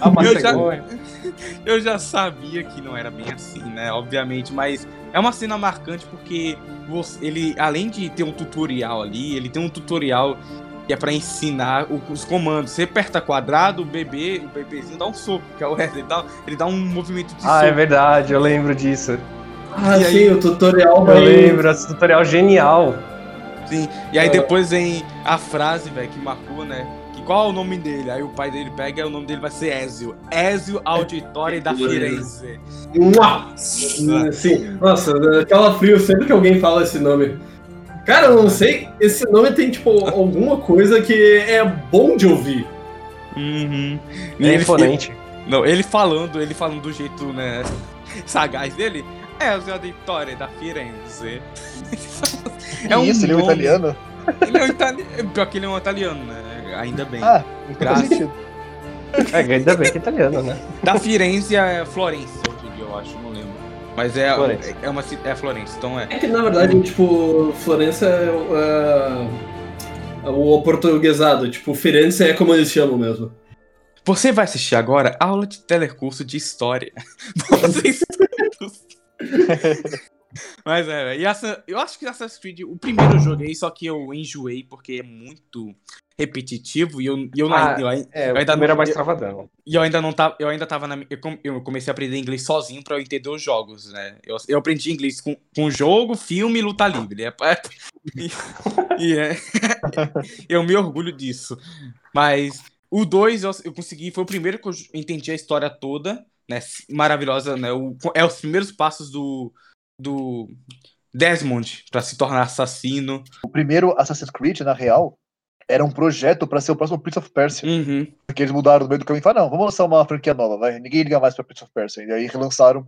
S2: Ah, mas
S1: Eu já-
S2: cegonha.
S1: Eu já sabia que não era bem assim, né? Obviamente, mas é uma cena marcante porque você- ele, além de ter um tutorial ali, ele tem um tutorial que é pra ensinar o- os comandos. Você aperta quadrado, o bebê, o bebezinho dá um soco, que é o Wesley, ele dá, ele dá um movimento de
S2: Ah, é
S1: soco.
S2: verdade, eu lembro disso.
S3: Ah,
S1: E aí?
S3: sim, o tutorial
S2: Eu lembro, esse tutorial genial.
S1: Sim. E aí
S2: Ah.
S1: depois vem a frase, velho, que marcou, né? Que qual é o nome dele? Aí o pai dele pega e o nome dele vai ser Ezio. Ezio Auditore da Firenze.
S3: Mua! Sim, nossa, aquela frio sempre que alguém fala esse nome. Cara, eu não sei, esse nome tem, tipo, alguma coisa que é bom de ouvir.
S1: Uhum.
S2: É
S1: Ele-
S2: imponente.
S1: Não, ele falando, ele falando do jeito, né, sagaz dele. Ezio Auditore da Firenze.
S4: Que isso, ele é um
S1: nome-
S4: italiano?
S1: Ele é um italiano. Pior que ele é um italiano, né? Ainda bem.
S4: Ah,
S1: Graças.
S4: sentido.
S2: É, ainda bem que é italiano, né?
S1: Da Firenze é Florença, eu acho, não lembro. Mas é,
S2: Florença.
S1: é uma é Florença, então é.
S3: É que, na verdade, tipo, Florença é, é o portuguesado. Tipo, Firenze é como eles chamam mesmo.
S1: Você vai assistir agora aula de telecurso de história. Vocês todos. Mas é, e essa, eu acho que Assassin's Creed, o primeiro eu joguei, só que eu enjoei porque é muito repetitivo e eu, e eu, não-
S2: Ah,
S1: eu,
S2: É,
S1: Eu
S2: o
S1: ainda não-
S2: é mais
S1: eu-
S2: travadão.
S1: E eu ainda não tava, eu ainda tava na, eu, com- eu comecei a aprender inglês sozinho pra eu entender os jogos, né? Eu, eu aprendi inglês com, com jogo, filme e luta livre. É, é- e, e é, eu me orgulho disso. Mas o 2 eu, eu consegui, foi o primeiro que eu entendi a história toda, né? Maravilhosa, né? O, é os primeiros passos do, do Desmond pra se tornar assassino.
S4: O primeiro Assassin's Creed, na real, era um projeto pra ser o próximo Prince of Persia.
S1: Uhum.
S4: Porque eles mudaram no meio do caminho e falaram, não, vamos lançar uma franquia nova, vai. Ninguém liga mais pra Prince of Persia. E aí relançaram.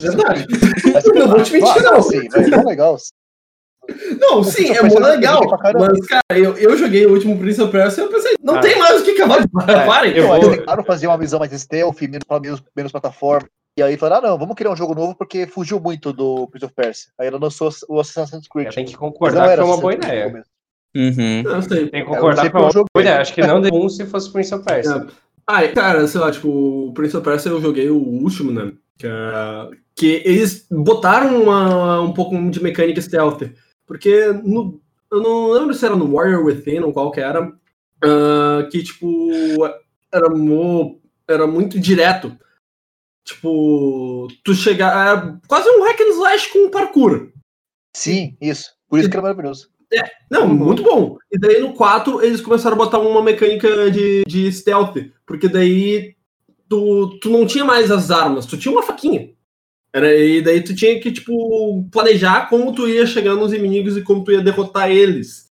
S3: Verdade.
S4: Mas,
S3: Não vou te mentir, não.
S4: Sim, vai, tão legal.
S3: Não, sim, é muito legal. Mas, cara, eu, eu joguei o último Prince of Persia e eu pensei, não
S2: Ah.
S3: tem mais o que acabar de Parem.
S2: eu
S4: eles tentaram fazer uma visão mais stealth, menos, menos, menos plataforma. E aí falaram, ah, não, vamos criar um jogo novo porque fugiu muito do Prince of Persia. Aí ela lançou o Assassin's Creed.
S2: Tem que concordar que foi uma boa ideia.
S1: Uhum.
S3: Não sei.
S2: Tem que
S4: Eu
S2: concordar uma
S4: pelo jogo.
S2: boa ideia. Acho que não deu um se fosse Prince of Persia.
S3: Ah, cara, sei lá, tipo, o Prince of Persia eu joguei o último, né? Que, é- que eles botaram uma, um pouco de mecânica stealth. Porque no, eu não lembro se era no Warrior Within ou qual que era. ah, que, tipo, era, mo- era muito direto. Tipo, tu chegar. Era quase um hack and slash com parkour.
S4: Sim, isso. Por isso que era maravilhoso.
S3: Não, muito bom. E daí no 4 eles começaram a botar uma mecânica de, de stealth. Porque daí tu, tu não tinha mais as armas, tu tinha uma faquinha. Era, e daí tu tinha que, tipo, planejar como tu ia chegar nos inimigos e como tu ia derrotar eles.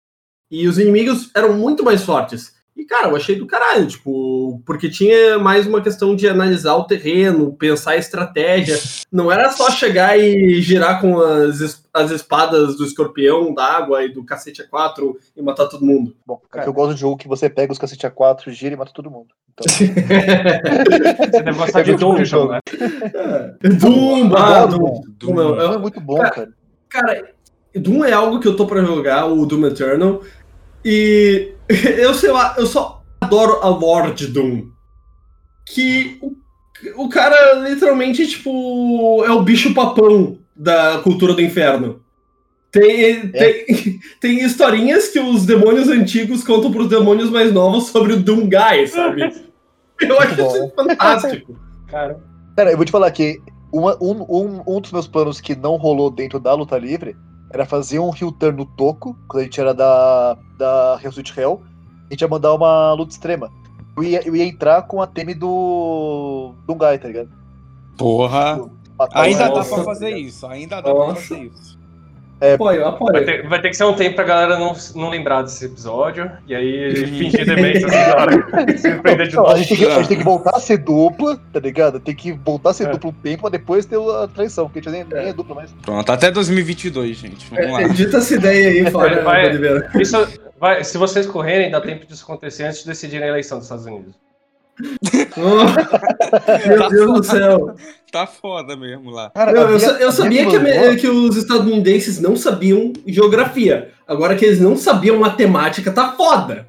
S3: E os inimigos eram muito mais fortes. E, cara, eu achei do caralho, tipo, porque tinha mais uma questão de analisar o terreno, pensar a estratégia. Não era só chegar e girar com as, as espadas do escorpião, da água e do cacete A4 e matar todo mundo.
S4: Bom, é
S2: Cara.
S4: que eu gosto de jogo que você pega os cacete A4, gira e mata todo mundo. Então,
S2: Você deve gostar de
S4: É bom
S2: Doom,
S4: jogo.
S2: né?
S3: Doom, ah,
S4: adoro
S3: Doom.
S1: Doom.
S3: Não,
S4: Doom
S3: eu-
S4: é muito bom,
S3: Cara,
S4: cara.
S3: Cara, Doom é algo que eu tô pra jogar, o Doom Eternal. E eu sei lá, eu só adoro a Lord Doom. Que o, o cara literalmente, tipo, é o bicho papão da cultura do inferno. Tem, tem, tem historinhas que os demônios antigos contam pros demônios mais novos sobre o Doom Guy, sabe? Eu acho
S4: bom.
S3: isso fantástico.
S2: Cara,
S4: Cara, eu vou te falar que uma- um, um, um dos meus planos que não rolou dentro da luta livre era fazer um heel turn no Toco, quando a gente era da, da Hell Switch Hell, a gente ia mandar uma luta extrema. Eu ia, eu ia entrar com a teme do. do Guy, tá ligado?
S1: Porra. Ainda dá pra fazer isso, ainda dá pra fazer isso.
S3: Apoio, apoio.
S2: vai ter, vai ter que ser um tempo pra galera não, não lembrar desse episódio. E aí fingir demência assim prender de
S4: Não, a,
S2: novo.
S4: gente tem que, a gente tem que voltar a ser dupla, tá ligado? Tem que voltar a ser
S2: É.
S4: dupla um tempo, pra depois ter a traição, porque a gente nem, nem é dupla mais.
S1: Pronto, até 2022, gente. Vamos lá.
S3: Edita essa ideia aí,
S2: Vai-
S3: Oliveira.
S2: Isso vai, se vocês correrem, dá tempo disso acontecer antes de decidirem a eleição dos Estados Unidos.
S3: Oh, meu Deus do céu.
S1: Tá foda mesmo lá.
S4: Cara,
S3: Eu, eu eu sabia que, a- que os estadunidenses não sabiam geografia. Agora que eles não sabiam matemática, tá foda.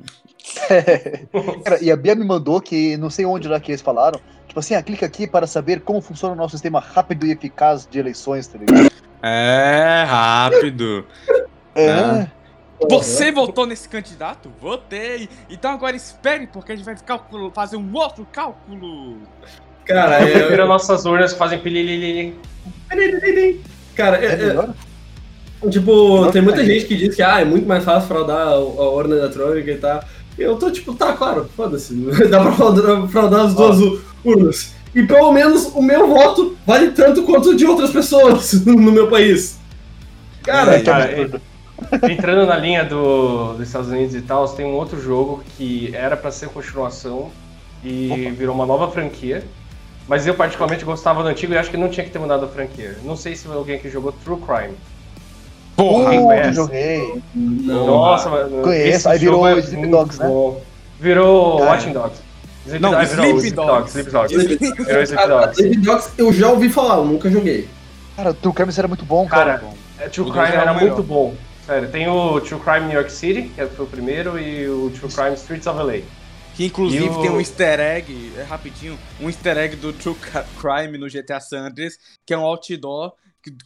S4: Cara, e a Bia me mandou que não sei onde lá que eles falaram. Tipo assim, ah, clica aqui para saber como funciona o nosso sistema rápido e eficaz de eleições, tá ligado?
S1: É, rápido.
S4: É.
S1: Ah. Você votou nesse candidato? Votei. Então agora espere, porque a gente vai calculo- fazer um outro cálculo.
S3: Cara,
S2: Prefiro
S3: é,
S2: nossas urnas que fazem pililili.
S3: cara, é-
S4: É
S3: é- tipo, tem muita gente que diz que ah, é muito mais fácil fraudar a urna eletrônica e tal. Eu tô tipo, tá, claro, foda-se. Dá pra fraudar, fraudar as duas urnas. E pelo menos o meu voto vale tanto quanto o de outras pessoas no meu país. Cara,
S2: É, cara, e- entrando na linha do, dos Estados Unidos e tal, tem um outro jogo que era pra ser continuação e virou uma nova franquia. Mas eu particularmente gostava do antigo e acho que não tinha que ter mudado a franquia. Não sei se alguém que jogou True Crime.
S1: Porra!
S2: Quem
S4: Uh,
S2: conhece?
S4: joguei.
S3: não.
S2: Nossa, mano.
S4: Conheço, aí virou
S2: é
S4: Sleep Dogs, né?
S2: bom. Virou
S4: Cara.
S2: Watching Dogs. Sleep
S1: Não,
S2: Dogs,
S1: Sleep
S2: Sleep
S1: Dogs.
S2: Sleep Dogs. Virou Sleep Dogs.
S3: Sleep Dogs eu já ouvi falar, eu nunca joguei.
S4: Cara, o True Crime era muito bom, cara.
S2: Cara, é, True Crime
S1: era
S2: era muito bom. Sério, tem o True Crime New York City, que foi o primeiro, e o True Crime Streets of LA.
S1: Que inclusive
S2: o-
S1: tem um easter egg, é rapidinho, um easter egg do True Crime no GTA San Andreas, que é um outdoor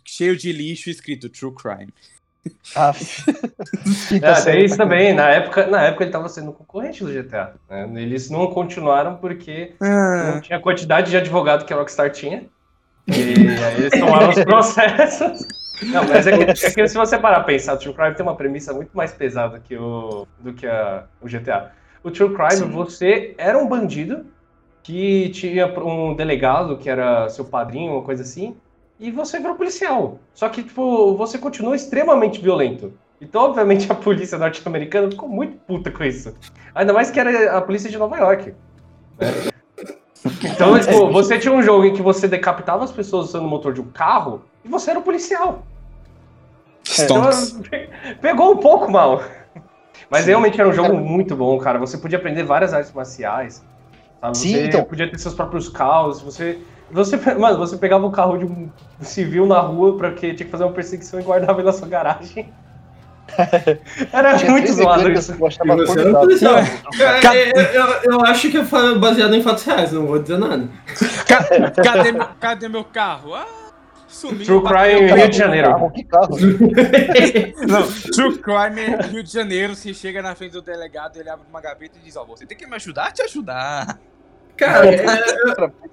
S1: cheio de lixo escrito True Crime.
S4: Ah,
S2: É, tem isso também. Na época, na época ele tava sendo concorrente do GTA. né? Eles não continuaram porque não tinha a quantidade de advogado que a Rockstar tinha. E aí eles tomaram os processos. Não, mas é que, é que se você parar pra pensar, o True Crime tem uma premissa muito mais pesada que o, do que a, o GTA. O True Crime, você era um bandido que tinha um delegado que era seu padrinho, uma coisa assim, e você virou policial. Só que, tipo, você continua extremamente violento. Então, obviamente, a polícia norte-americana ficou muito puta com isso. Ainda mais que era a polícia de Nova York. né? Então, tipo, você tinha um jogo em que você decapitava as pessoas usando o motor de um carro e você era um policial.
S1: Stonks.
S2: Então, pe- pegou um pouco mal. Mas realmente era um jogo muito bom, cara. Você podia aprender várias artes marciais. Sabe?
S4: Sim,
S2: você
S4: então.
S2: podia ter seus próprios carros. Você, você, mano, você pegava o carro de um civil na rua porque tinha que fazer uma perseguição e guardava ele na sua garagem. Era
S4: Tinha
S2: muito zoado isso.
S4: eu
S3: acho que é baseado em fatos reais, não vou dizer nada.
S1: Ca- cadê, meu, cadê meu carro? Ah, sumiu.
S2: True. Crime Rio de Janeiro.
S4: Carro, que carro?
S1: Não, True Crime é Rio de Janeiro, você chega na frente do delegado, ele abre uma gaveta e diz, ó, você tem que me ajudar a te ajudar.
S3: Cara, é,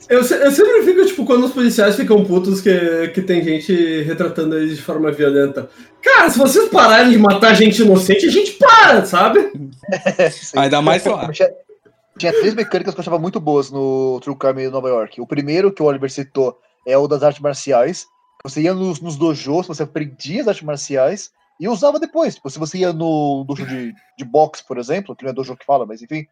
S3: eu, se- eu sempre fico, tipo, quando os policiais ficam putos que, que tem gente retratando eles de forma violenta. Cara, se vocês pararem de matar gente inocente, a gente para, sabe?
S4: Sim.
S1: Ainda mais lá.
S4: Tinha, três mecânicas que eu achava muito boas no True Crime em Nova York. O primeiro, que o Oliver citou, é o das artes marciais. Você ia nos, nos dojos, você aprendia as artes marciais e usava depois. Tipo, se você ia no dojo de, de boxe, por exemplo, que não é dojo que fala, mas enfim,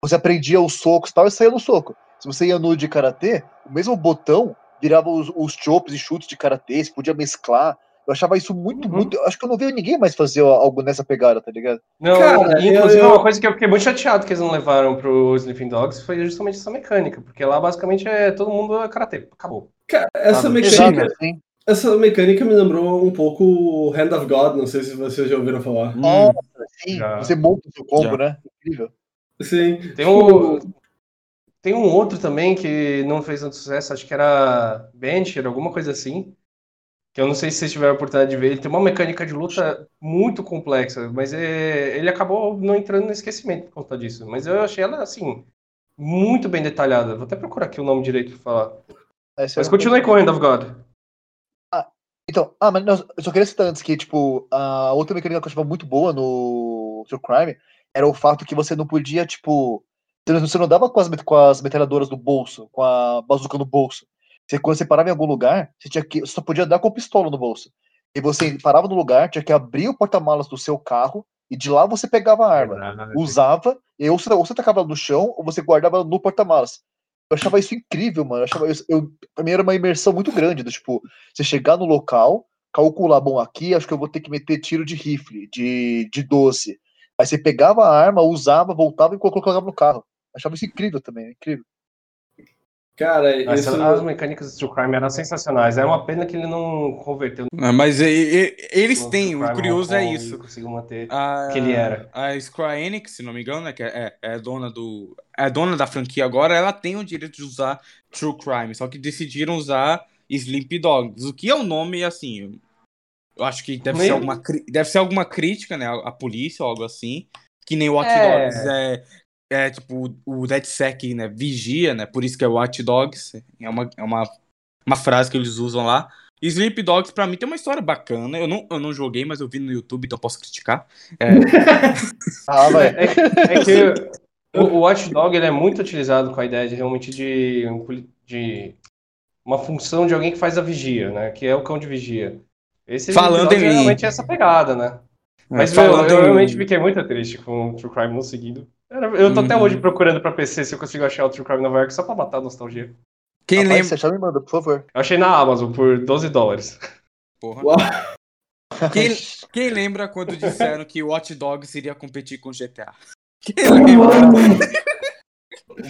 S4: você aprendia os socos e tal e saía no soco. Se você ia no de karatê, o mesmo botão virava os, os chopes e chutes de karatê, você podia mesclar. Eu achava isso muito,
S2: Uhum.
S4: muito. Acho que eu não vi ninguém mais fazer algo nessa pegada, tá ligado?
S2: Não,
S3: Cara,
S2: inclusive
S3: eu- eu-
S2: uma coisa que eu fiquei muito chateado que eles não levaram pro Sleeping Dogs foi justamente essa mecânica, porque lá basicamente é todo mundo é karatê, acabou.
S3: Cara, essa mecânica,
S4: Exato,
S3: essa mecânica me lembrou um pouco o Hand of God, não sei se vocês já ouviram falar.
S1: Hum,
S4: Sim,
S2: Já.
S4: você monta o seu combo,
S1: Já.
S4: né? Incrível.
S3: Sim.
S2: Tem um, tem um outro também que não fez tanto sucesso, acho que era Bencher, alguma coisa assim. Que eu não sei se vocês tiveram a oportunidade de ver. Ele tem uma mecânica de luta muito complexa, mas é- ele acabou não entrando no esquecimento por conta disso. Mas eu achei ela, assim, muito bem detalhada. Vou até procurar aqui o nome direito pra falar.
S4: Esse
S2: Mas
S4: era-
S2: continue com Hand of God.
S4: Então, ah, mas não, eu só queria citar antes que, tipo, a outra mecânica que eu achava muito boa no True Crime era o fato que você não podia, tipo. Você não- dava com as, com as metralhadoras no bolso, com a bazuca no bolso. Você, quando você parava em algum lugar, você, tinha que, você só podia dar com pistola no bolso. E você parava no lugar, tinha que abrir o porta-malas do seu carro e de lá você pegava a arma. usava, e ou você, ou você tacava ela no chão, ou você guardava no porta-malas. Eu achava isso incrível, mano. Eu achava isso, eu, pra mim era uma imersão muito grande, do tipo, você chegar no local, calcular, bom, aqui acho que eu vou ter que meter tiro de rifle, de, de 12. Aí você pegava a arma, usava, voltava e colocava no carro. Eu achava isso incrível também, incrível.
S3: Cara,
S2: As,
S3: isso...
S2: as mecânicas do True Crime eram sensacionais. É uma pena que ele não converteu
S1: Ah, Mas e- e- eles
S2: no
S1: têm, o curioso é isso.
S2: Conseguiu manter.
S1: A,
S2: que ele era.
S1: A Square Enix, se não me engano, né, que é, é dona do. É dona da franquia agora, ela tem o direito de usar True Crime, só que decidiram usar Sleep Dogs, o que é o nome, assim. Eu acho que deve, ser alguma, deve ser alguma crítica, né? À polícia ou algo assim. Que nem o Watch
S2: É.
S1: Dogs é. É tipo, o DedSec, né? Vigia, né? Por isso que é Watch Dogs. É uma, é uma, uma frase que eles usam lá. Sleep Dogs, pra mim, tem uma história bacana. Eu não, eu não joguei, mas eu vi no YouTube, então posso criticar. É,
S4: Ah, vai.
S2: É, é que o, o Watch Dog ele é muito utilizado com a ideia de realmente de, de uma função de alguém que faz a vigia, né? Que é o cão de vigia. Esse
S1: Falando em-
S2: é realmente essa pegada, né? Mas meu,
S1: falando
S2: eu
S1: em-
S2: realmente fiquei muito triste com o True Crime não seguindo. Eu tô até
S1: Uhum.
S2: hoje procurando pra PC se eu consigo achar o True Crime Nova York só pra matar a nostalgia.
S1: Quem
S4: Rapaz,
S1: lembra.
S4: se achar, me manda, por favor.
S2: Eu achei na Amazon por 12 dólares.
S1: Porra.
S3: Uau.
S1: Quem, quem lembra quando disseram que Watch Dogs iria competir com GTA? Quem lembra?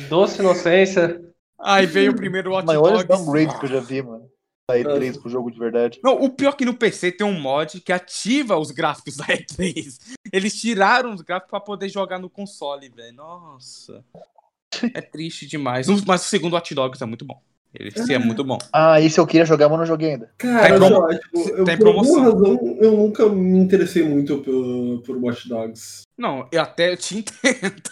S2: Doce inocência.
S1: Aí veio o primeiro Watch
S4: maiores
S1: Dogs.
S4: downgrades que eu já vi, mano. Da E3 pro jogo de verdade.
S1: Não, o pior é que no PC tem um mod que ativa os gráficos da E3. Eles tiraram os gráficos pra poder jogar no console, velho. Nossa. É triste demais. Mas o segundo Watch Dogs é muito bom. Ele é muito bom.
S4: Ah, esse eu queria jogar, mas não joguei ainda.
S3: Cara,
S1: Tem promo-
S3: olha só, tipo, eu,
S1: tem
S3: por alguma
S1: promoção.
S3: razão, eu nunca me interessei muito por, por Watch Dogs.
S1: Não, eu até te entendo.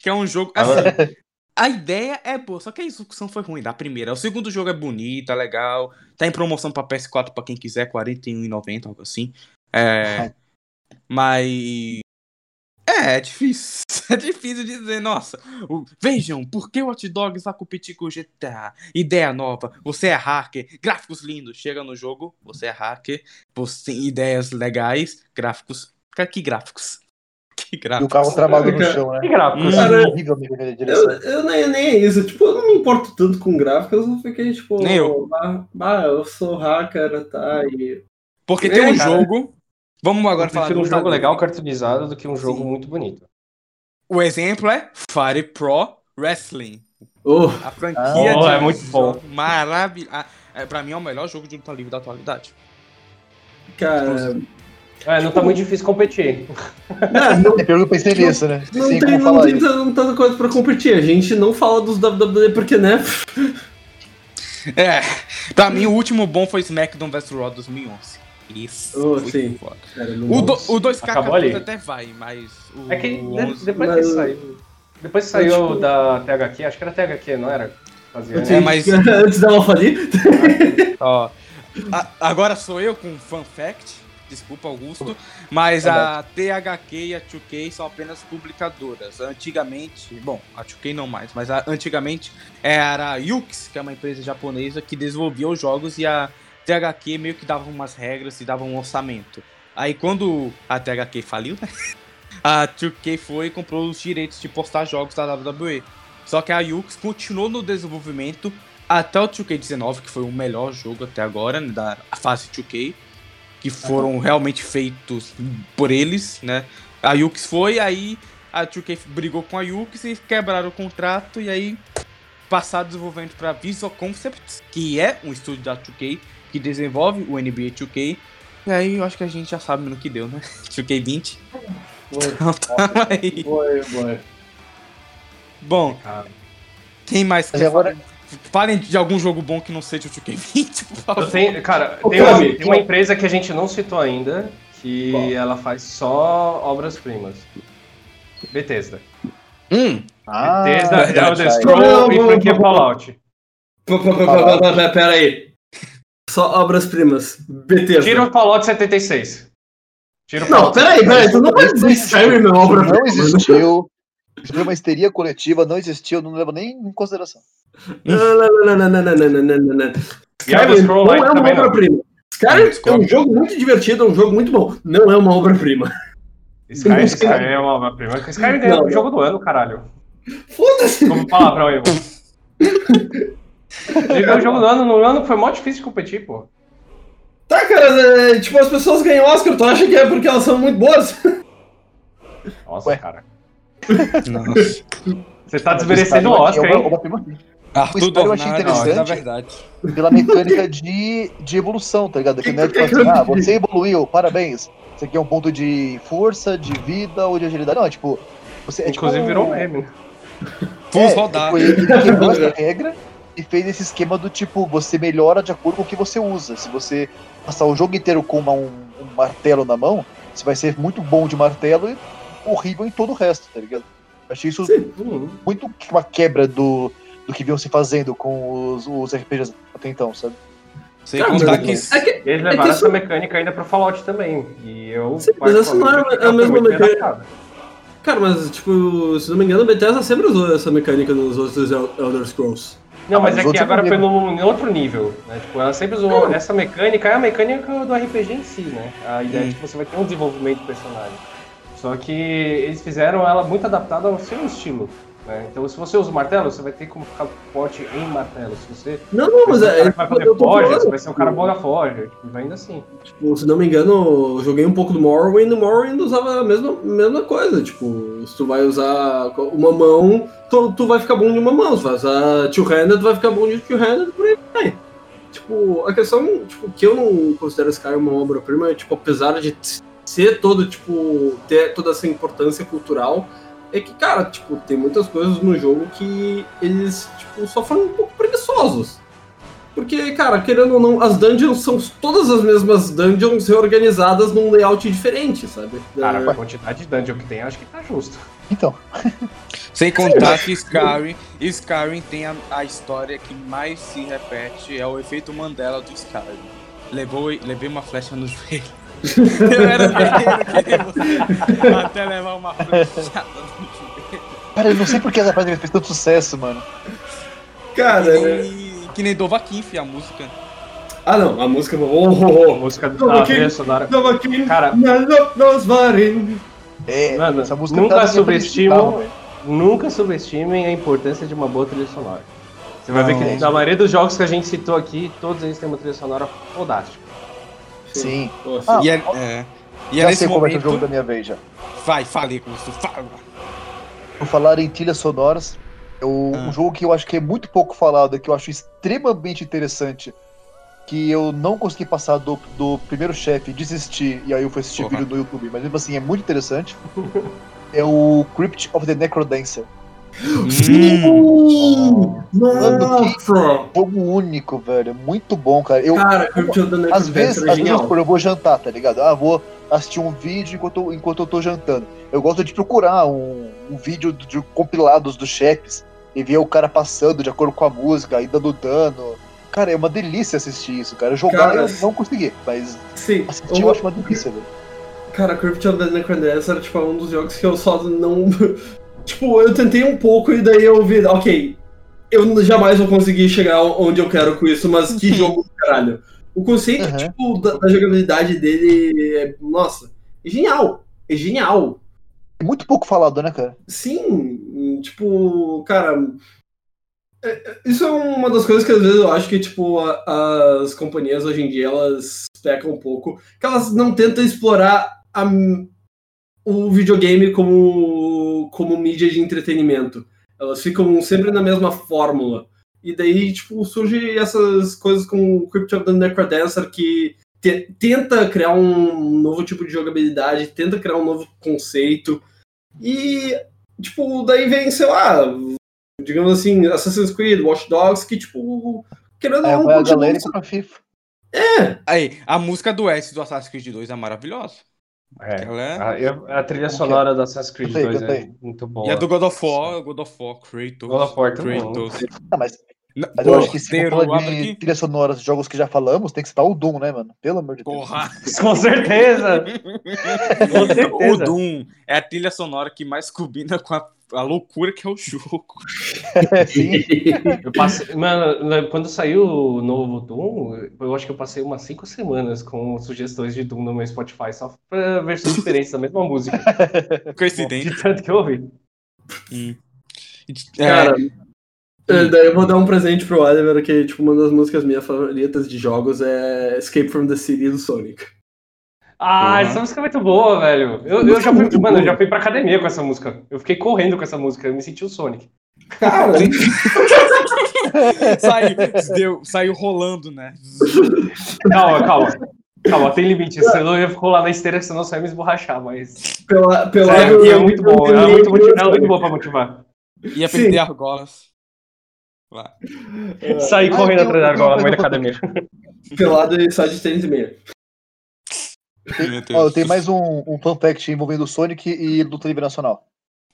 S1: que é um jogo. Assim, a ideia é boa, só que a execução foi ruim da primeira. O segundo jogo é bonito, é legal. Tá em promoção pra PS4 pra quem quiser, R$ 41,90, algo assim. É. Mas. É, é difícil. É difícil dizer, nossa. o- Vejam, por que o Watch Dogs vai competir com o GTA? Ideia nova, você é hacker, gráficos lindos. Chega no jogo, você é hacker, você tem ideias legais, gráficos. Cara, que gráficos? Que
S4: E o
S1: gráficos?
S4: carro travado no chão, né?
S2: Que gráficos.
S1: Hum.
S3: Cara,
S4: horrível amigo,
S3: eu, eu nem, nem é isso. Tipo, eu não me importo tanto com gráficos, eu fiquei tipo.
S1: Nem eu.
S3: Ah, eu sou hacker, tá? E.
S1: Porque tem um
S3: cara.
S1: jogo. Vamos agora
S2: Eu
S1: falar
S2: prefiro um jogo legal cartoonizado do que um jogo
S1: Sim.
S2: muito bonito.
S1: O exemplo é Fire Pro Wrestling.
S3: Oh,
S1: A franquia
S2: Ah,
S1: de
S2: é muito bom.
S1: Maravilhoso. É, pra mim é o melhor jogo de luta livre da atualidade.
S3: cara.
S2: É, não tá muito difícil competir.
S3: Não, não,
S4: É pior que eu pensei nisso, né?
S3: não
S4: Sem
S3: tem, não tem tanta coisa pra competir. A gente não fala dos WWE porque, né?
S1: É, pra mim o último bom foi SmackDown vs Raw 2011. Isso.
S3: Oh, sim.
S1: foda.
S3: Cara,
S1: O, do, o 2K
S2: Acabou ali.
S1: até vai, mas. O
S2: É que de-
S1: 11
S2: depois que
S3: Mas-
S2: saiu. Depois que saiu
S3: tipo-
S2: da THQ, acho que era THQ, não era? Fazia, né?
S1: É, mas-
S3: Antes dela falir.
S1: Ó, a- agora sou eu com um fun fact. Desculpa, Augusto. Mas a THQ e a 2K são apenas publicadoras. Antigamente, bom, a 2K não mais, mas a- antigamente era a Yux, que é uma empresa japonesa que desenvolvia os jogos e a THQ meio que dava umas regras e dava um orçamento. Aí quando a THQ faliu, né? A 2K foi e comprou os direitos de postar jogos da WWE. Só que a Yux continuou no desenvolvimento até o 2K19, que foi o melhor jogo até agora, né, da fase 2K, que foram realmente feitos por eles, né? A Yux foi, aí a 2K brigou com a Yux e quebraram o contrato, e aí passaram o desenvolvimento para Visual Concepts, que é um estúdio da 2K, que desenvolve o NBA 2K, e aí eu acho que a gente já sabe no que deu, né? 2K20. Então tamo aí.
S3: Foi, foi.
S1: Bom,
S2: Cara.
S1: quem mais quer
S4: agora-?
S1: Falem de algum jogo bom que não seja o 2K20, por favor.
S2: Tenho- cara, tem uma, tem uma empresa que a gente não citou ainda, que
S3: Qual?
S2: ela faz só obras-primas. Bethesda.
S1: Hum,
S4: Ah,
S2: Bethesda. Elder Scrolls e
S3: não.
S2: Fallout.
S3: Pera aí. Só obras-primas. Bethesda.
S2: Tira o Fallout 76. Tira o
S3: Não, peraí, peraí. Tu não vai dizer
S4: não
S3: Skyrim é obra-prima.
S4: Não existiu. Isso foi uma histeria coletiva, não existiu, não leva nem em consideração.
S3: Não, não, não, não, não, não, não, não, não, Skyrim não é uma obra-prima. Skyrim é um jogo muito divertido, é um jogo muito bom. Não é uma obra-prima.
S2: Skyrim, é uma obra-prima. Skyrim
S3: Não,
S2: o jogo do ano, caralho.
S3: Foda-se.
S2: Como palavrão aí, mano. Ganhou o jogo do ano no ano que foi mó difícil de competir, pô.
S3: Tá, cara, é, tipo, as pessoas ganham Oscar, tu acha que é porque elas são muito boas?
S2: Nossa,
S4: Ué.
S2: cara.
S1: nossa.
S2: Você tá desmerecendo o Oscar,
S4: É uma
S2: hein?
S1: Arthur
S4: história eu achei interessante.
S1: não, é verdade.
S4: pela mecânica de, de evolução, tá ligado? Que não é tipo assim, ah, você evoluiu, parabéns. Você aqui é um ponto de força, de vida ou de agilidade. Não, é tipo. Você, é
S2: Inclusive
S4: tipo,
S2: virou um meme.
S1: Vamos
S4: é,
S1: rodar.
S4: tipo, ele ele quebrou essa regra e fez esse esquema do tipo, você melhora de acordo com o que você usa. Se você passar o jogo inteiro com uma- um, um martelo na mão, você vai ser muito bom de martelo e horrível em todo o resto, tá ligado? Achei isso muito uma quebra do, do que vinham se fazendo com os, os RPGs até então, sabe?
S1: Sem
S3: Cara,
S1: contar
S3: mas-
S1: que.
S3: é que-
S2: Eles
S3: É
S2: levaram
S3: que
S2: essa
S3: isso-
S2: mecânica ainda pro Fallout também. E eu.
S3: Sim, mas essa não é a-
S2: que
S3: mesma mecânica. Cara, mas, tipo, se não me engano, a Bethesda sempre usou essa mecânica nos outros El- Elder Scrolls.
S2: Não, mas
S4: Os
S2: é que agora
S4: eu
S2: foi
S4: não
S2: num, outro nível, né? Tipo, ela sempre usou essa mecânica, é a mecânica do RPG em si, né? A ideia é
S1: Hum.
S2: que você vai ter um desenvolvimento do personagem. Só que eles fizeram ela muito adaptada ao seu estilo. Né? Então, se você usa o martelo, você vai ter como ficar forte em martelo. Se você
S3: Não, não, mas é.
S2: um cara vai fazer forja, você vai ser um cara bom na forja. Tipo, vai indo assim.
S3: Tipo, se não me engano, eu joguei um pouco do Morrowind, o Morrowind usava a mesma, mesma coisa. Tipo, se tu vai usar uma mão, tu, tu vai ficar bom de uma mão. Se vai usar two-handed, tu vai ficar bom de two-handed, por aí vai. Tipo, a questão, tipo, que eu não considero Skyrim uma obra-prima, é, tipo, apesar de ser todo, tipo, ter toda essa importância cultural, é que, cara, tipo, tem muitas coisas no jogo que eles, tipo, só foram um pouco preguiçosos. Porque, cara, querendo ou não, as dungeons são todas as mesmas dungeons reorganizadas num layout diferente, sabe?
S2: Cara,
S3: É,
S2: com a quantidade de dungeon que tem, acho que tá justo.
S4: Então,
S1: Sem contar que Skyrim, Skyrim tem a, a história que mais se repete, é o efeito Mandela do Skyrim. Levou, levei uma flecha no joelho. Eu era guerreiro, até levar uma flechada no joelho.
S4: cara, eu não sei por que essa frase fez tanto sucesso, mano.
S3: Cara,
S1: E, que nem Dovahkiin, a música.
S3: ah não, a música. Oh, oh,
S2: A música
S3: aqui-
S2: trilha sonora.
S3: oh. Aqui,
S2: Cara-.
S4: É,
S2: Mano,
S4: essa música
S2: nunca
S4: tá
S2: subestimam-. Nunca subestimem a importância de uma boa trilha sonora. Você vai
S4: Não,
S2: ver que
S4: é.
S2: na maioria dos jogos que a gente citou aqui, todos eles têm uma trilha sonora fodástica.
S4: Sim. Ah,
S1: e é, é, e é
S4: Já
S1: nesse
S4: sei qual vai ser o
S1: momento.
S4: jogo da minha vez já.
S1: Vai, falei com isso, fala.
S4: Por falar em trilhas sonoras, eu-
S1: Ah.
S4: um jogo que eu acho que é muito pouco falado, que eu acho extremamente interessante, que eu não consegui passar do, do primeiro chefe, desisti, e aí eu fui assistir
S1: Porra.
S4: vídeo no YouTube, mas mesmo assim é muito interessante, é o Crypt of the Necrodancer.
S3: Sim! Nossa!
S4: Jogo único, velho, muito bom, cara. Eu,
S3: Cara, the
S4: às vezes, às vezes eu vou jantar, tá ligado? Ah, vou assistir um vídeo enquanto, enquanto eu tô jantando. Eu gosto de procurar um, um vídeo de compilados dos chefes e ver o cara passando de acordo com a música e dando dano. Cara, é uma delícia assistir isso, cara. Jogar
S3: Cara,
S4: eu não consegui, mas
S3: Sim,
S4: assistir eu
S3: o-
S4: acho uma delícia, velho.
S3: Cara, Crypt of the Necrodancer tipo, é um dos jogos que eu só não. Tipo, eu tentei um pouco e daí eu vi, ok, eu jamais vou conseguir chegar onde eu quero com isso, mas que jogo do caralho. O conceito,
S4: Uhum.
S3: tipo, da, da jogabilidade dele é. Nossa, é genial. É genial.
S4: É muito pouco falado, né, cara?
S3: Sim, tipo, cara. é- é- Isso é uma das coisas que às vezes eu acho que, tipo, a- as companhias hoje em dia elas pecam um pouco. Que elas não tentam explorar a- o videogame como, como mídia de entretenimento. Elas ficam sempre na mesma fórmula. E daí, tipo, surge essas coisas com o Crypt of the Necrodancer que te- tenta criar um novo tipo de jogabilidade, tenta criar um novo conceito. E, tipo, daí vem, sei lá, digamos assim, Assassin's Creed, Watch Dogs, que, tipo, querendo
S4: É,
S3: ou
S4: a
S3: não,
S4: galera e
S3: continua-
S4: compra FIFA.
S1: Aí, a música do S do Assassin's Creed 2 é maravilhosa.
S2: É.
S1: Ela é-
S2: A, eu- a trilha
S4: Como
S2: sonora do Assassin's Creed
S4: Cantei,
S2: 2 é muito boa.
S1: E a do God of War, God of War, Kratos.
S2: God of War também.
S1: Kratos.
S4: Ah, mas,
S1: Não,
S4: mas eu acho que se for falar de
S1: aqui.
S4: trilhas sonoras de jogos que já falamos, tem que citar o Doom, né, mano? Pelo amor de Deus.
S1: Porra!
S2: Com certeza! Com
S1: O
S2: certeza.
S1: Doom é a trilha sonora que mais combina com a, a loucura que é o jogo.
S4: É, sim.
S2: Eu passei, mano, né, quando saiu o novo Doom, eu acho que eu passei umas 5 semanas com sugestões de Doom no meu Spotify, só pra versões diferentes da mesma música.
S1: Coincidente.
S2: De tanto que eu ouvi.
S1: É,
S3: Cara, é, daí eu vou dar um presente pro Oliver, que tipo, uma das músicas minhas favoritas de jogos é Escape from the City do Sonic.
S2: Ah,
S1: Uhum.
S2: essa música é muito boa, velho. Eu, eu já fui, mano, eu já fui pra academia com essa música. Eu fiquei correndo com essa música, eu me senti o Sonic.
S3: Cara,
S1: saiu, deu, saiu rolando, né?
S2: Calma, calma. Calma, tem limite. Senão eu ia rolar na esteira, senão só ia me esborrachar, mas.
S3: pela, pela
S2: e é muito bom. Ela é muito, motiv- é muito boa pra motivar.
S1: Ia
S3: Sim.
S1: perder argolas. Lá.
S2: Sair
S4: Ah,
S2: correndo
S4: eu tenho-
S2: atrás da argola no meio da academia.
S3: pelado e só de tênis e meia.
S4: Ó, eu tenho mais um, um fun fact envolvendo o Sonic e luta livre nacional.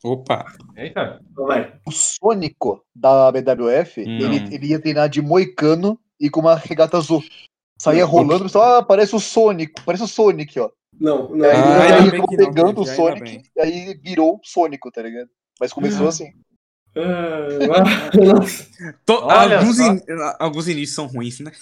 S1: Opa!
S2: Eita.
S3: Então.
S4: O Sônico da BWF,
S1: Hum.
S4: ele, ele ia treinar de moicano e com uma regata azul. Saía rolando, só ah, parece o Sonic, parece o Sonic, ó.
S3: Não, não.
S4: Aí,
S1: Ah,
S4: aí ele ficou
S1: que não,
S4: pegando o Sonic, e aí virou Sônico, tá ligado? Mas começou assim.
S3: Ah, nossa,
S2: Olha
S1: alguns, in- alguns inícios são ruins, né?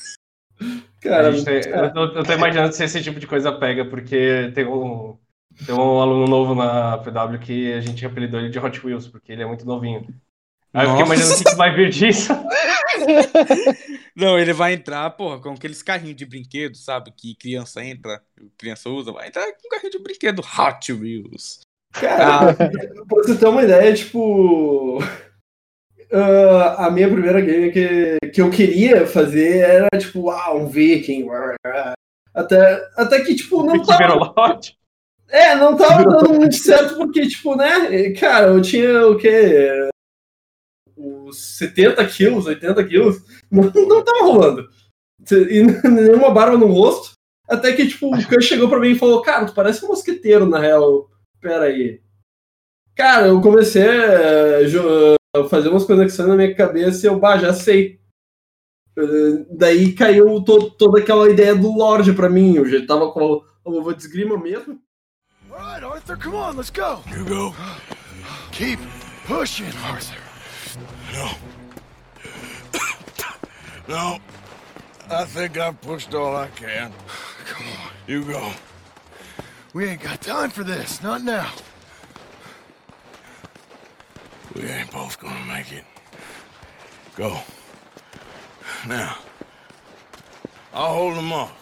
S3: cara.
S2: A gente tem- eu, tô, eu tô imaginando se esse tipo de coisa pega, porque tem um, tem um aluno novo na PW que a gente apelidou ele de Hot Wheels, porque ele é muito novinho. Aí eu fiquei
S1: Nossa.
S2: imaginando o que que vai vir disso.
S1: Não, ele vai entrar, porra, com aqueles carrinhos de brinquedo, sabe? Que criança entra, criança usa, vai entrar com um carrinho de brinquedo Hot Wheels.
S3: Cara, pra você ter uma ideia, tipo. ah, a minha primeira game que, que eu queria fazer era, tipo, ah, um Viking. Até, até que, tipo, não tava. É, não tava dando muito certo, porque, tipo, né? Cara, eu tinha o quê? Os 70 quilos, 80 quilos. Não, não tava rolando. E nenhuma barba no rosto. Até que, tipo, o Khan chegou pra mim e falou: Cara, tu parece um mosqueteiro, na real. Pera aí. Cara, eu comecei a jo- a fazer umas conexões na minha cabeça e eu, bah, já sei. Eh, Daí caiu to- toda aquela ideia do Lorde pra mim. Eu já tava com a luva de esgrima mesmo.
S5: All right, Arthur, come on, let's go. You go. Keep pushing, Arthur. No. no. I think I've pushed all I can. Come on. You go. We ain't got time for this. Not now. We ain't both gonna make it. Go. Now. I'll hold them off.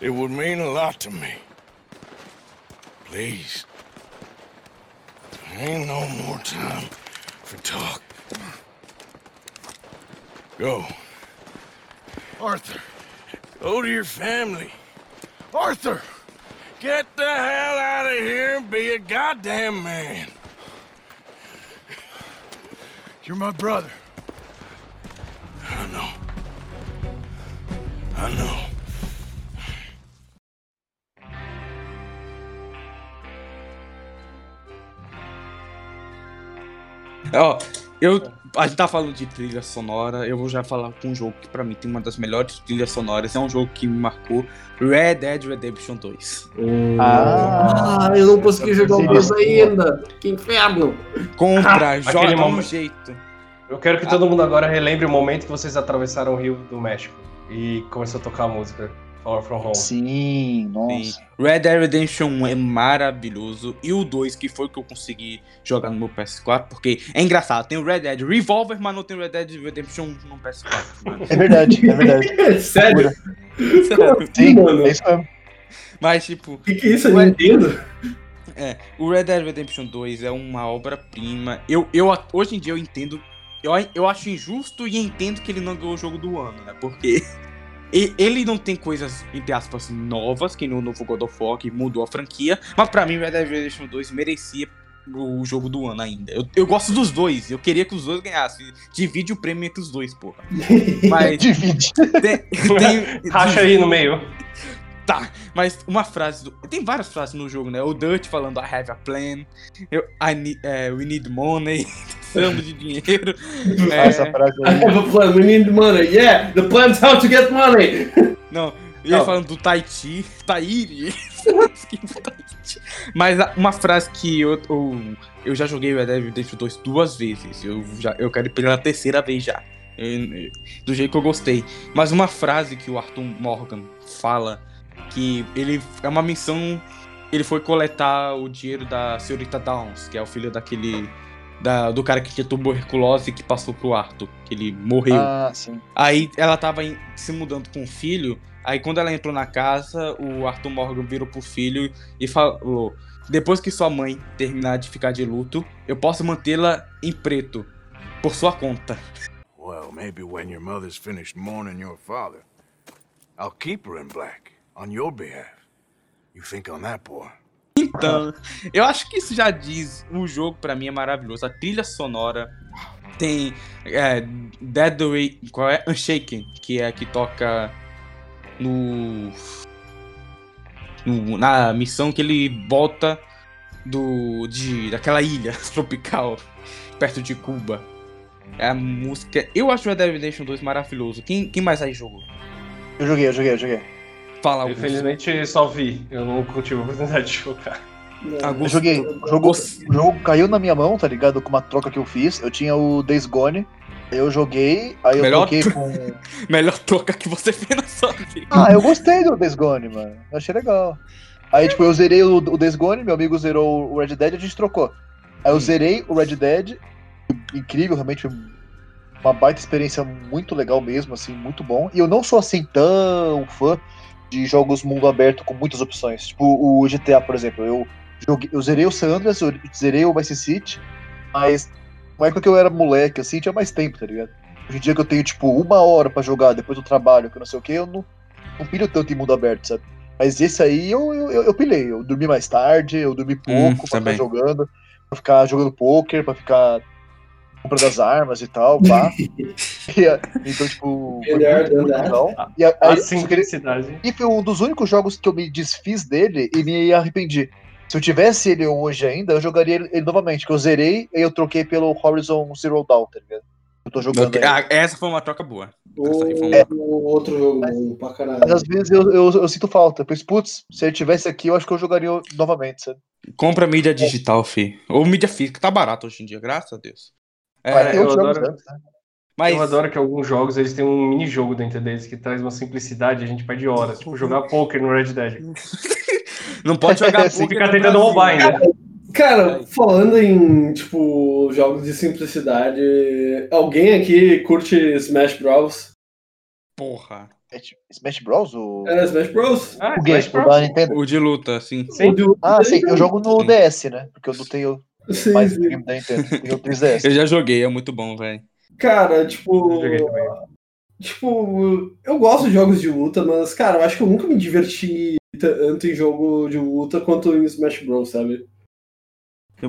S5: It would mean a lot to me. Please. There ain't no more time for talk. Go. Arthur. Go to your family. Arthur! Get the hell out of here and be a goddamn man. You're my brother. I know. I know.
S1: Oh, Ó, eu. A gente tá falando de trilha sonora, eu vou já falar com um jogo que pra mim tem uma das melhores trilhas sonoras, é um jogo que me marcou, Red Dead Redemption 2.
S4: Ah,
S3: Ah, eu não consegui jogar o. 2 ainda. Que inferno.
S1: Compra, joga
S2: aquele
S1: um jeito.
S2: Eu quero que todo mundo agora relembre o momento que vocês atravessaram o Rio do México e começou a tocar a música Far From Home.
S4: sim,
S1: Sim.
S4: nossa.
S1: Red Dead Redemption 1 é maravilhoso. E o 2, que foi o que eu consegui jogar no meu PS4, porque é engraçado, tem o Red Dead Revolver, mas não tem o Red Dead Redemption 1 no PS4. mano.
S4: É verdade, é verdade.
S3: Sério? Como assim,
S4: Sim,
S3: mano?
S4: é isso mesmo.
S1: Mas, tipo,
S3: O que, que é isso? Eu não entendo.
S1: É, o Red Dead Redemption 2 é uma obra-prima. Eu, eu, hoje em dia eu entendo. Eu, eu acho injusto e entendo que ele não ganhou o jogo do ano, né? Porque e- ele não tem coisas, entre aspas, novas, que no novo God of War, que mudou a franquia. Mas pra mim, Red Dead Redemption 2 merecia o jogo do ano ainda. Eu, eu gosto dos dois, eu queria que os dois ganhassem. Divide o prêmio entre os dois, porra. Mas
S4: Divide.
S1: tem, tem-
S2: Racha aí no meio.
S1: Tá, mas uma frase. Do... Tem várias frases no jogo, né? O Dutch falando I have a plan. Eu, I need, é, we need money. Precisamos de dinheiro. É,
S4: Essa frase
S3: I
S4: aí.
S3: have a plan, we need money. Yeah, the plan's how to get money.
S1: não, e ele
S2: Não.
S1: falando do Tahiti. Tahiti. Mas uma frase que eu, eu, eu já joguei Red Dead Redemption 2 duas vezes. Eu, já, eu quero ir pela terceira vez já. Eu- do jeito que eu gostei. Mas uma frase que o Arthur Morgan fala que ele é uma missão. Ele foi coletar o dinheiro da senhorita Downs, que é o filho daquele. Da, do cara que tinha tuberculose e que passou pro Arthur, que ele morreu.
S4: Ah, sim.
S1: Aí ela tava em- se mudando com o filho. Aí quando ela entrou na casa, o Arthur Morgan virou pro filho e falou: Depois que sua mãe terminar de ficar de luto, eu posso mantê-la em preto, por sua conta.
S5: Well, maybe when your mother's finished mourning your father, I'll keep her in black on your behalf. You think on that, boy?
S1: Então, eu acho que isso já diz. O jogo pra mim é maravilhoso. A trilha sonora tem é, Dead Way, qual é? Unshaken, que é a que toca no, no- na missão que ele volta do de daquela ilha tropical perto de Cuba. É a música. Eu acho o Red Dead Redemption 2 maravilhoso. Quem, quem mais aí jogou?
S4: Eu joguei, eu joguei, eu joguei.
S1: Fala, Augusto.
S2: Infelizmente só vi. Eu não tive a oportunidade de jogar.
S4: Eu
S1: Augusto.
S4: joguei. O jogo, o jogo caiu na minha mão, tá ligado? Com uma troca que eu fiz. Eu tinha o Days Gone. Eu joguei, aí eu
S1: Melhor
S4: troquei
S1: tro-
S4: com.
S1: Melhor troca que você fez na sua vida.
S4: Ah, eu gostei do Days Gone, mano. Eu achei legal. Aí, tipo, eu zerei o, o Days Gone, meu amigo zerou o Red Dead e a gente trocou. Aí eu zerei o Red Dead. Incrível, realmente. Uma baita experiência muito legal mesmo, assim, muito bom. E eu não sou assim tão fã de jogos mundo aberto com muitas opções. Tipo o GTA, por exemplo. Eu, joguei, eu zerei o San Andreas, eu zerei o Vice City, mas na época que eu era moleque, assim, tinha mais tempo, tá ligado? Hoje em dia que eu tenho, tipo, uma hora pra jogar depois do trabalho, que não sei o que, eu não, não pilho tanto em mundo aberto, sabe? Mas esse aí eu, eu, eu, eu pilhei. Eu dormi mais tarde, eu dormi pouco
S1: Hum,
S4: pra
S1: também.
S4: ficar jogando, pra ficar jogando poker, pra ficar comprando as armas e tal, pá. E, é, então, tipo, foi
S3: Melhor
S4: muito, muito legal. E a-
S2: A simplicidade.
S4: e foi um dos únicos jogos que eu me desfiz dele e me arrependi. Se eu tivesse ele hoje ainda, eu jogaria ele, ele novamente, que eu zerei e eu troquei pelo Horizon Zero Dawn, tá ligado? Eu tô jogando
S1: Ok,
S4: aí.
S1: ah, essa foi uma troca boa. Essa aí foi
S3: O,
S1: uma-
S3: o outro jogo bom pra
S4: Mas
S3: caralho.
S4: às vezes eu, eu, eu sinto falta. Eu penso, putz, se ele tivesse aqui, eu acho que eu jogaria novamente, sabe?
S1: Compra mídia digital, fi. Ou mídia física. Tá barato hoje em dia, graças a Deus. É,
S2: eu adoro-
S4: antes, né?
S1: mas
S2: Eu adoro que alguns jogos eles têm um mini-jogo dentro deles que traz uma simplicidade e a gente perde horas. Tipo, jogar poker no Red Dead.
S1: não pode jogar poker
S2: Ficar tentando roubar ainda.
S3: Cara, falando em, tipo, jogos de simplicidade, alguém aqui curte Smash Bros?
S1: Porra.
S4: Smash- Smash Bros? O,
S3: É, Smash Bros?
S2: Ah,
S4: o game
S2: Smash
S4: o
S2: Bros.
S4: da Nintendo?
S1: O de luta, sim.
S3: O
S4: Ah, sim, eu jogo no
S1: Sim.
S4: DS, né? Porque eu não tenho
S3: Sim,
S4: mais
S3: sim.
S4: game da Nintendo. Tenho o 3DS.
S1: Eu já joguei, é muito bom, velho.
S3: Cara, tipo.
S2: Também.
S3: Tipo, eu gosto de jogos de luta, mas, cara, eu acho que eu nunca me diverti tanto em jogo de luta quanto em Smash Bros, sabe?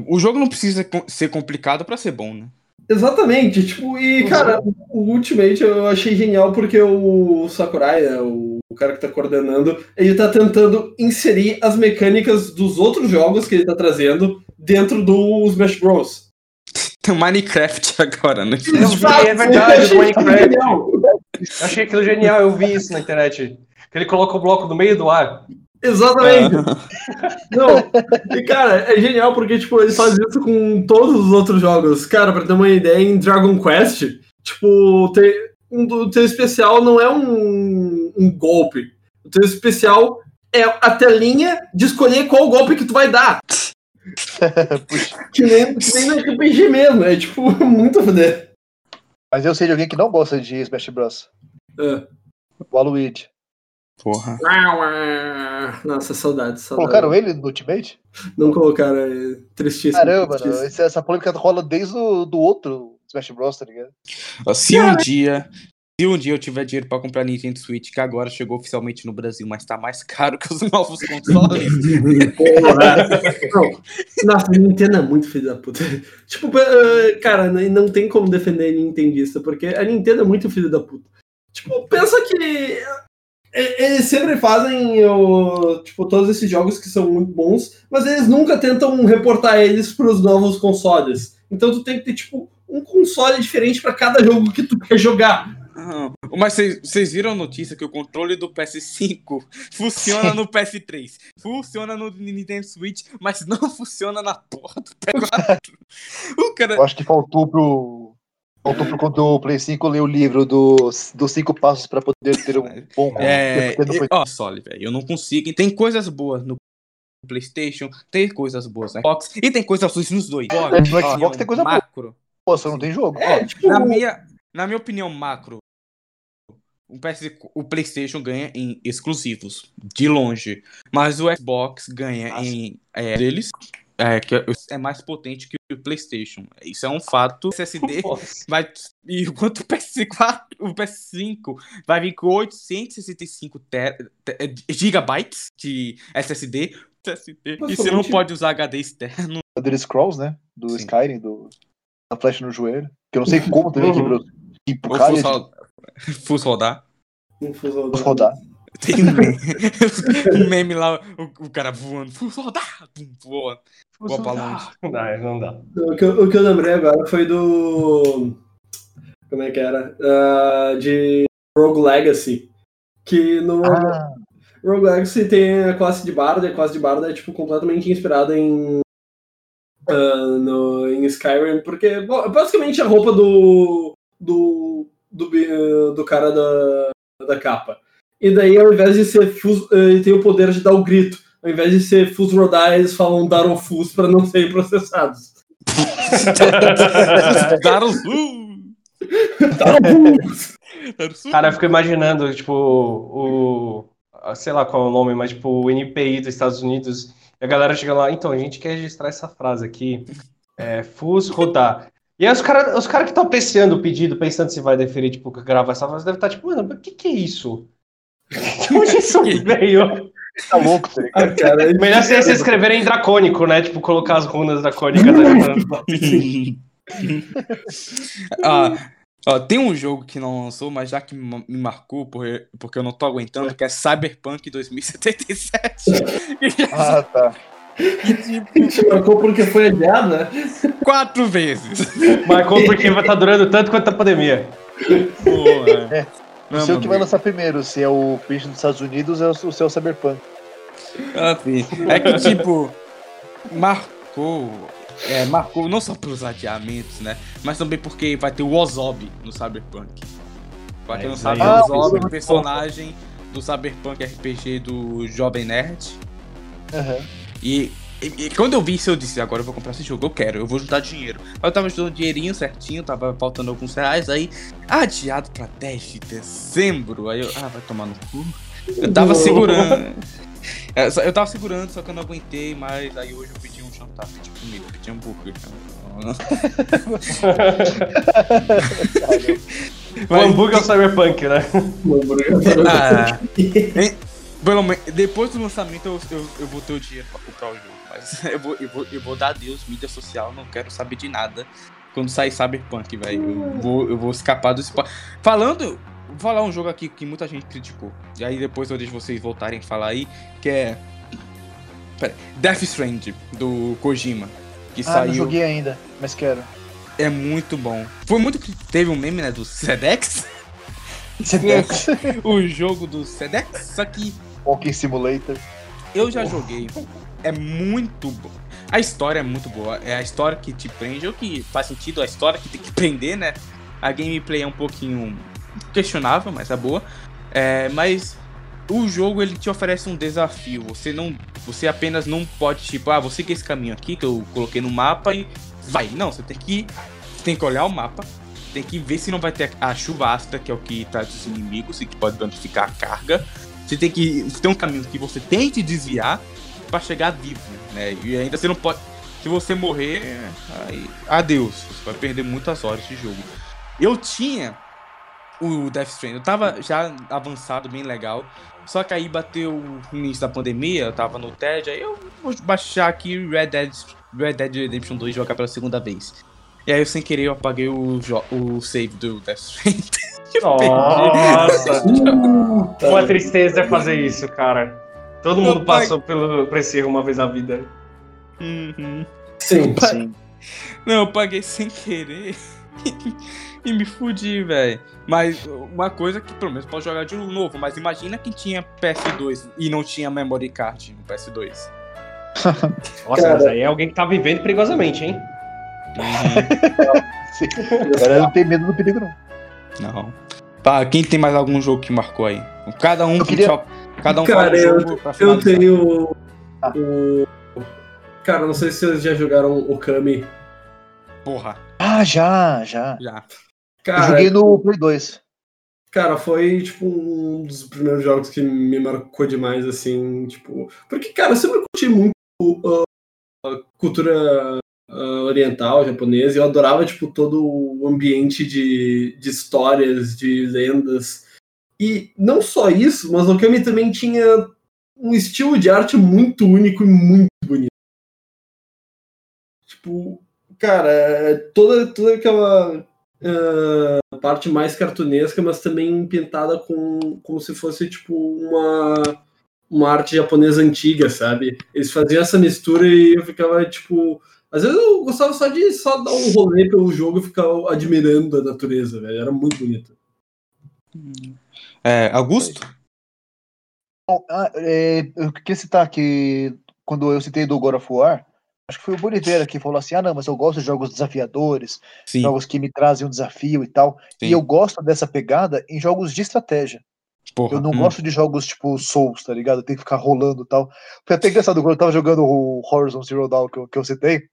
S1: O jogo não precisa ser complicado pra ser bom, né?
S3: Exatamente, tipo, e, cara, o Ultimate eu achei genial porque o Sakurai, né, o o cara que tá coordenando, ele tá tentando inserir as mecânicas dos outros jogos que ele tá trazendo dentro do Smash Bros.
S1: Tem o Minecraft agora, né?
S3: Exato,
S2: é verdade, do Minecraft.
S3: genial.
S2: Eu achei aquilo genial, eu vi isso na internet. Que ele coloca o bloco no meio do ar.
S3: Exatamente. Não, e cara, é genial porque, tipo, ele faz isso com todos os outros jogos. Cara, pra ter uma ideia, em Dragon Quest, tipo, tem, um, o teu especial não é um, um golpe. O teu especial é a telinha de escolher qual golpe que tu vai dar. Que nem, que nem no RPG mesmo. É, tipo, muito foder.
S4: mas eu sei de alguém que não gosta de Smash Bros.
S3: É.
S4: O Aluigi.
S1: Porra.
S3: Nossa, saudade, saudade.
S4: Colocaram ele no Ultimate?
S3: Não colocaram, é tristíssimo.
S4: Caramba,
S3: tristíssimo.
S4: não, essa, essa polêmica rola desde o do outro Smash Bros, tá ligado?
S1: Se um dia. Se um dia eu tiver dinheiro pra comprar Nintendo Switch, que agora chegou oficialmente no Brasil, mas tá mais caro que os novos consoles.
S3: Porra. Não, Nossa, a Nintendo é muito filho da puta. Tipo, eh, cara, n- não tem como defender Nintendista, porque a Nintendo é muito filho da puta. Tipo, pensa que eh, eles sempre fazem o, tipo, todos esses jogos que são muito bons, mas eles nunca tentam reportar eles pros novos consoles. Então tu tem que ter, tipo, um console diferente pra cada jogo que tu quer jogar.
S1: Mas vocês- viram a notícia que o controle do PS5 funciona no PS3, funciona no Nintendo Switch, mas não funciona na porra do PS4. O cara.
S4: Eu acho que faltou pro. Faltou pro quando o Play 5 ler o livro dos, dos cinco passos pra poder ter um bom
S1: É, ó, Soli, velho, eu não consigo. Tem coisas boas no PlayStation, tem coisas boas no Xbox e tem coisas ruins nos dois. Ó,
S4: No
S1: ó,
S4: Xbox tem coisa boa.
S1: macro.
S4: Pô, só não tem jogo.
S3: É, tipo,
S1: Na minha, na minha opinião, macro, o, PS, o PlayStation ganha em exclusivos, de longe. Mas o Xbox ganha em é, deles, é, que é mais potente que o PlayStation. Isso é um fato. SSD
S2: Nossa.
S1: vai. E enquanto o PS4, o PS5 vai vir com 865 ter, te- gigabytes de SSD. SSD. E você não pode usar HD externo.
S4: O Elder Scrolls, né? Do
S1: Sim.
S4: Skyrim, do. Da flecha no joelho. Que eu não sei como também
S2: Uhum.
S4: quebrou. Que
S1: Ou
S4: cara
S1: full rodar.
S4: Vamos rodar.
S1: Tem um meme, um meme lá, o, o cara voando, full rodar, pum, voa. Voa pra longe.
S2: Não dá, não dá.
S3: O que, eu, o que eu lembrei agora foi do. Como é que era? Ah, de Rogue Legacy. Que no Rogue,
S4: Ah,
S3: Rogue Legacy tem a classe de Barda, e a classe de Barda é tipo completamente inspirada em. ah, no, em Skyrim, porque bom, basicamente a roupa do. do. Do, do cara da, da capa. E daí, ao invés de ser fus, eh, ele tem o poder de dar o grito. Ao invés de ser Fus Rodar, eles falam Darofus para não serem processados. Darofus!
S1: Daruzu!
S2: Cara, eu fico imaginando, tipo, o. Sei lá qual é o nome, mas tipo, o NPI dos Estados Unidos. E a galera chega lá, então, a gente quer registrar essa frase aqui. É, FUS rodar. E aí os caras os cara que estão apreciando o pedido, pensando se vai deferir, tipo, gravar essa frase, deve estar tipo, mano, o que que é isso? De onde isso veio?
S4: tá louco, tá ligado?
S3: Ah, cara, é
S2: Melhor se vocês escreverem em dracônico, né? Tipo, colocar as runas dracônicas. Né?
S1: Ah, ó, tem um jogo que não lançou, mas já que me marcou, porque, porque eu não tô aguentando, que é Cyberpunk 2077. E já
S4: Ah, tá.
S3: Te marcou porque foi adiada?
S1: quatro vezes.
S2: Marcou porque vai estar durando tanto quanto a pandemia.
S1: Porra.
S4: É. Não sei o que vai lançar primeiro, se é o Pitch dos Estados Unidos ou se é o Cyberpunk.
S1: Enfim, é que, tipo, marcou. É, marcou não só pelos adiamentos, né? Mas também porque vai ter o Ozob no Cyberpunk. Pra quem não
S2: É,
S1: sabe,
S2: isso
S1: o. Ozob é um
S4: é
S1: personagem do Cyberpunk RPG do Jovem Nerd.
S4: Aham.
S1: E, e- e quando eu vi isso, eu disse, agora eu vou comprar esse jogo, eu quero, eu vou juntar dinheiro. Aí eu tava juntando dinheirinho certinho, tava faltando alguns reais, aí adiado pra 10 de dezembro. Aí eu, ah, vai tomar no cu. Eu tava segurando. É, Eu tava segurando, só que eu não aguentei, mas aí hoje eu pedi um jantar, pedi comida, pedi hambúrguer.
S2: O hambúrguer é o cyberpunk, né?
S1: Ah, hein, pelo menos, depois do lançamento eu, eu, eu vou ter o dinheiro pra comprar o jogo, mas eu vou, eu, vou, eu vou dar adeus, mídia social, não quero saber de nada quando sair Cyberpunk, velho. Eu vou, eu vou escapar do spa. Falando, vou falar um jogo aqui que muita gente criticou, e aí depois eu deixo vocês voltarem a falar aí, que é. Pera, Death Strand, do Kojima, que
S4: Ah, não
S1: saiu.
S4: joguei ainda, mas quero.
S1: É muito bom. Foi muito. que Teve um meme, né, do Sedex,
S4: Sedex.
S1: o jogo do Sedex, só que.
S4: Walking Simulator.
S1: Eu já joguei. É muito bom. A história é muito boa. É a história que te prende, o que faz sentido, a história que tem que prender, né? A gameplay é um pouquinho questionável, mas é boa. É, mas o jogo ele te oferece um desafio. Você não, você apenas não pode tipo, ah, você que esse caminho aqui que eu coloquei no mapa e vai. Não, você tem que tem que olhar o mapa, tem que ver se não vai ter a chuva ácida, que é o que traz os inimigos e que pode danificar a carga. Você tem que ter um caminho que você tem que desviar pra chegar vivo, né? E ainda você não pode. Se você morrer, aí, adeus. Você vai perder muitas horas de jogo. Eu tinha o Death Stranding, eu tava já avançado, bem legal. Só que aí bateu o início da pandemia, eu tava no TED, aí eu vou baixar aqui Red Dead, Red Dead Redemption 2 e jogar pela segunda vez. E aí eu sem querer eu apaguei o, o save do Death Stranding.
S2: Nossa,
S3: Puta.
S2: uma tristeza é fazer isso, cara. Todo mundo
S1: pai-
S2: passou pelo, por esse erro uma vez na vida.
S1: Uhum.
S3: Sim.
S4: Sim.
S1: Não, eu paguei sem querer e me fudi, velho. Mas uma coisa que pelo menos pode jogar de novo, mas imagina quem tinha PS2 e não tinha memory card no PS2.
S2: Nossa,
S3: Cara.
S2: mas aí é alguém que tá vivendo perigosamente, hein?
S4: Sim. Agora não tem medo do perigo, não.
S1: Não. Tá, quem tem mais algum jogo que marcou aí? Cada um,
S4: Eu queria-
S1: só- cada um
S3: Cara,
S1: um
S3: eu- Eu tenho
S4: Ah.
S3: o. Cara, não sei se vocês já jogaram o Kami.
S1: Porra,
S4: Ah, já, já.
S1: já.
S4: Eu
S3: Cara,
S4: joguei no Play 2.
S3: Cara, foi, tipo, um dos primeiros jogos que me marcou demais, assim, tipo... Porque, cara, eu sempre curti muito uh, a cultura uh, oriental, japonesa, e eu adorava, tipo, todo o ambiente de, de histórias, de lendas. E não só isso, mas o Kami também tinha um estilo de arte muito único e muito bonito. Tipo, cara, é toda, toda aquela ah, parte mais cartunesca, mas também pintada com como se fosse tipo uma uma arte japonesa antiga, sabe? Eles faziam essa mistura e eu ficava tipo Às vezes eu gostava só de só dar um rolê pelo jogo e ficar admirando a natureza, velho. Era muito bonito.
S1: É, Augusto?
S4: Bom, ah, é, eu queria citar que quando eu citei do God of War, acho que foi o Boliveira que falou assim: ah, não, mas eu gosto de jogos desafiadores,
S1: Sim.
S4: jogos que me trazem um desafio e tal.
S1: Sim.
S4: E eu gosto dessa pegada em jogos de estratégia.
S1: Porra.
S4: Eu não
S1: hum.
S4: gosto de jogos tipo Souls, tá ligado? Tem que ficar rolando e tal. Foi até engraçado quando eu tava jogando o Horizon Zero Dawn que eu, que eu citei.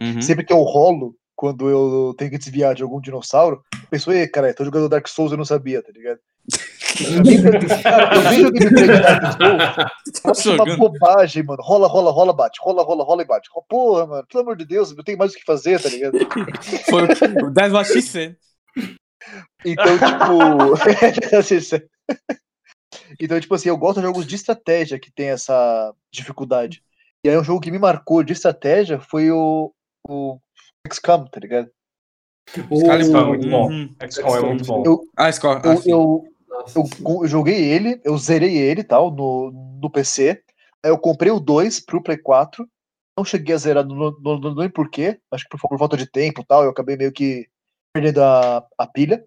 S1: Uhum.
S4: Sempre que eu rolo, quando eu tenho que desviar de algum dinossauro, eu penso, ei, cara, tô jogando Dark Souls eu não sabia, tá ligado? Cara, eu vejo o gameplay de Dark Souls, acho uma bobagem, mano. Rola, rola, rola, bate. Rola, rola, rola e bate. Porra, mano, pelo amor de Deus, eu tenho mais o que fazer, tá ligado?
S1: Foi o 10 what she said.
S4: Então, tipo. então, tipo assim, eu gosto de jogos de estratégia que tem essa dificuldade. E aí, um jogo que me marcou de estratégia foi o, o XCOM, tá ligado?
S2: Excalibur é muito bom.
S1: Uhum.
S2: XCOM é muito bom.
S4: Eu,
S1: Ah, Score.
S4: eu,
S1: ah,
S4: eu, eu, eu joguei ele, eu zerei ele tal, no, no PC. Aí eu comprei o 2 pro Play 4. Não cheguei a zerar, não, não, não lembro porquê. Acho que por, por falta de tempo e tal. Eu acabei meio que perdendo a, a pilha.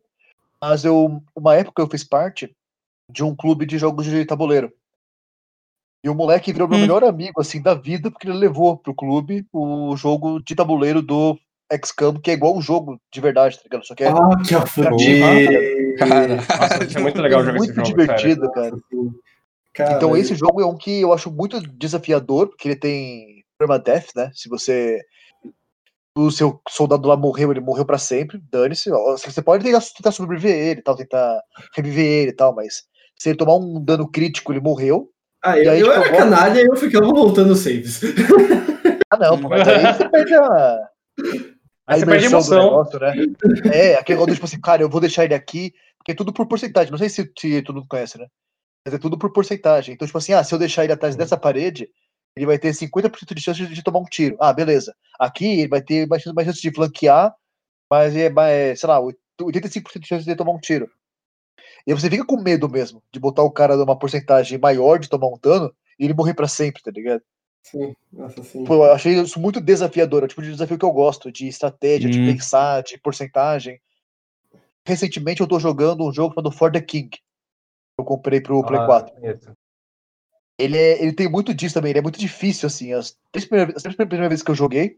S4: Mas eu, uma época eu fiz parte de um clube de jogos de tabuleiro. E o moleque virou meu
S1: Hum.
S4: melhor amigo, assim, da vida, porque ele levou pro clube o jogo de tabuleiro do XCOM, que é igual um jogo de verdade, tá ligado? Só que é
S3: Ah, que fuder.
S1: Cara.
S2: Nossa, é muito legal jogar esse
S4: muito
S2: jogo,
S4: divertido, cara.
S3: Cara,
S4: Então esse jogo é um que eu acho muito desafiador, porque ele tem permadeath, né? Se você o seu soldado lá morreu, ele morreu pra sempre, dane-se. ó, Você pode tentar, tentar sobreviver ele, e tal, tentar reviver ele e tal, mas se ele tomar um dano crítico, ele morreu.
S3: Ah, eu,
S4: aí,
S3: eu
S4: tipo,
S3: era canalha e eu ficava voltando saves.
S4: Ah, não, pô, mas aí você perde a,
S2: Aí você perde a emoção.
S4: negócio, né? É, aquele negócio, tipo assim, cara, eu vou deixar ele aqui, porque é tudo por porcentagem. Não sei se, se todo mundo conhece, né? Mas é tudo por porcentagem. Então, tipo assim, ah, se eu deixar ele atrás dessa parede, ele vai ter 50% de chance de, de tomar um tiro. Ah, beleza. Aqui ele vai ter mais, chance- mais chance de flanquear, mas é, mais, sei lá, 85% de chance de tomar um tiro. E aí você fica com medo mesmo de botar o cara numa porcentagem maior de tomar um dano e ele morrer pra sempre, tá ligado?
S3: Sim, nossa, sim.
S4: Pô, eu achei isso muito desafiador, é o tipo de desafio que eu gosto, de estratégia, de
S1: Hum.
S4: pensar, de porcentagem. Recentemente eu tô jogando um jogo chamado For the King. Eu comprei pro Play
S2: Ah,
S4: 4.
S2: conheço.
S4: Ele, é, ele tem muito disso também, ele é muito difícil, assim. As três primeiras, as três primeiras vezes que eu joguei,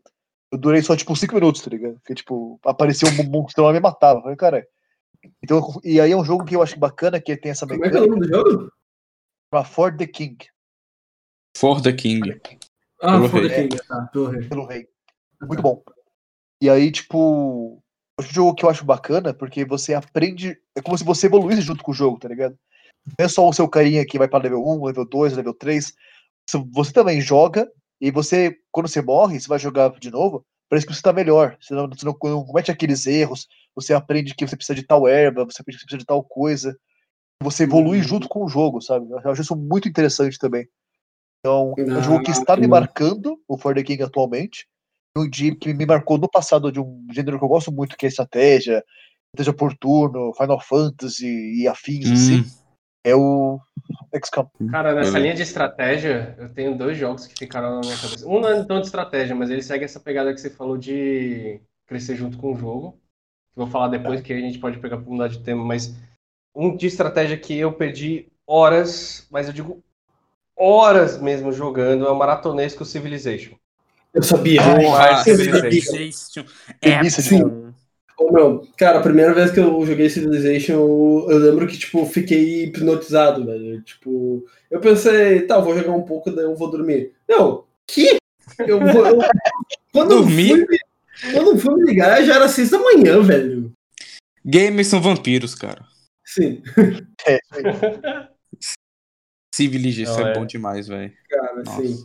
S4: eu durei só, tipo, 5 minutos, tá ligado? Porque, tipo, apareceu um monstro lá e me matava. Eu falei, cara. Então, e aí é um jogo que eu acho bacana, que tem essa
S3: Como é que é o nome
S4: mecânica,
S3: do jogo?
S4: pra For the King,
S1: For the King.
S3: Ah,
S1: Pelo
S3: For the
S1: rei.
S3: King, tá, pelo rei.
S4: pelo rei. Muito bom. E aí, tipo, é um jogo que eu acho bacana, porque você aprende. É como se você evoluísse junto com o jogo, tá ligado? Não é só o seu carinha que vai pra level 1, level 2, level 3. Você- Você também joga, e você, quando você morre, você vai jogar de novo, parece que você tá melhor. Você não, você não comete aqueles erros, você aprende que você precisa de tal erva, você aprende que você precisa de tal coisa. Você evolui
S3: Uhum.
S4: junto com o jogo, sabe? Eu acho isso muito interessante também. Então, é um
S3: Ah,
S4: jogo que está me marcando, o For the King atualmente. Um dia que me marcou no passado de um gênero que eu gosto muito, que é estratégia, estratégia por turno, Final Fantasy e afins, assim.
S1: Hum,
S4: É o XCOM.
S2: Cara, nessa linha de estratégia, eu tenho dois jogos que ficaram na minha cabeça. Um não é tão de estratégia, mas ele segue essa pegada que você falou de crescer junto com o jogo. Que eu vou falar depois, que a gente pode pegar pra mudar de tema, mas um de estratégia que eu perdi horas, mas eu digo horas mesmo jogando, é o maratonesco Civilization.
S3: Eu sabia.
S1: Porra,
S2: Civilization.
S1: É
S3: sim. Ô, meu, cara, a primeira vez que eu joguei Civilization, eu, eu lembro que, tipo, fiquei hipnotizado, velho. Tipo, eu pensei, tá, eu vou jogar um pouco, daí eu vou dormir. Não, que? Eu vou. eu- quando, eu
S1: Dormir?
S3: fui, me- quando eu fui me ligar, já era seis da manhã, velho.
S1: Gamers são vampiros, cara.
S3: Sim,
S4: É.
S1: Civilization
S2: Não,
S1: é
S2: é.
S1: bom demais, velho.
S3: cara,
S1: Nossa.
S3: sim.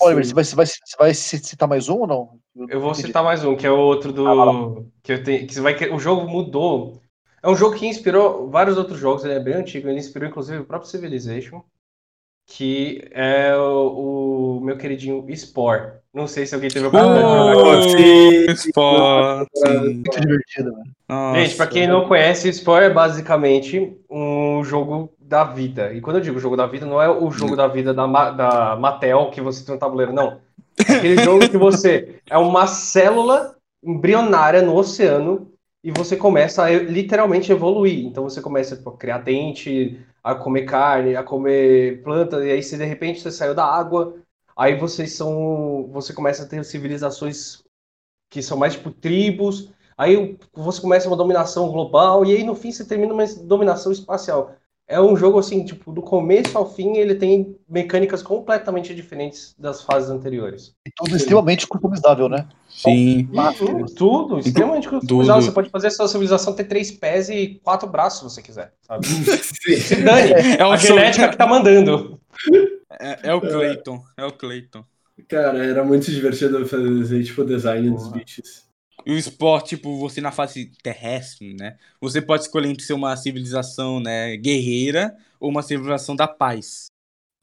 S4: Oliver, você vai, você, vai, você vai citar mais um ou não?
S2: Eu vou
S4: não entendi.
S2: citar mais um, que é o outro do. Que eu tenho. Que vai. O jogo mudou. É um jogo que inspirou vários outros jogos, ele é bem antigo, ele inspirou inclusive o próprio Civilization. Que é o, o meu queridinho Spore. Não sei se alguém teve a oportunidade de jogar.
S1: Oh,
S3: sim.
S4: Muito divertido, mano.
S2: Gente, pra quem não conhece, Spore é basicamente um jogo da vida. E quando eu digo jogo da vida, não é o jogo da vida da, Ma- da Mattel que você tem um tabuleiro, não. Aquele jogo que você é uma célula embrionária no oceano e você começa a literalmente evoluir. Então você começa a criar dente, a comer carne, a comer planta, e aí você, de repente você saiu da água, aí vocês são. Você começa a ter civilizações que são mais tipo tribos, aí você começa uma dominação global, e aí no fim você termina uma dominação espacial. É um jogo assim, tipo, do começo ao fim ele tem mecânicas completamente diferentes das fases anteriores.
S4: E tudo extremamente customizável, né?
S1: Sim.
S2: Tudo, tudo extremamente customizável. Você pode fazer a sua civilização ter três pés e quatro braços, se você quiser, sabe? Se dane,
S1: É o
S2: a genética que tá mandando.
S1: É, é o Clayton. É o Clayton.
S3: Cara, era muito divertido fazer, tipo, o design dos
S2: Porra.
S3: bichos.
S1: E o esporte, tipo, você na fase terrestre, né? Você pode escolher entre ser uma civilização, né, guerreira ou uma civilização da paz.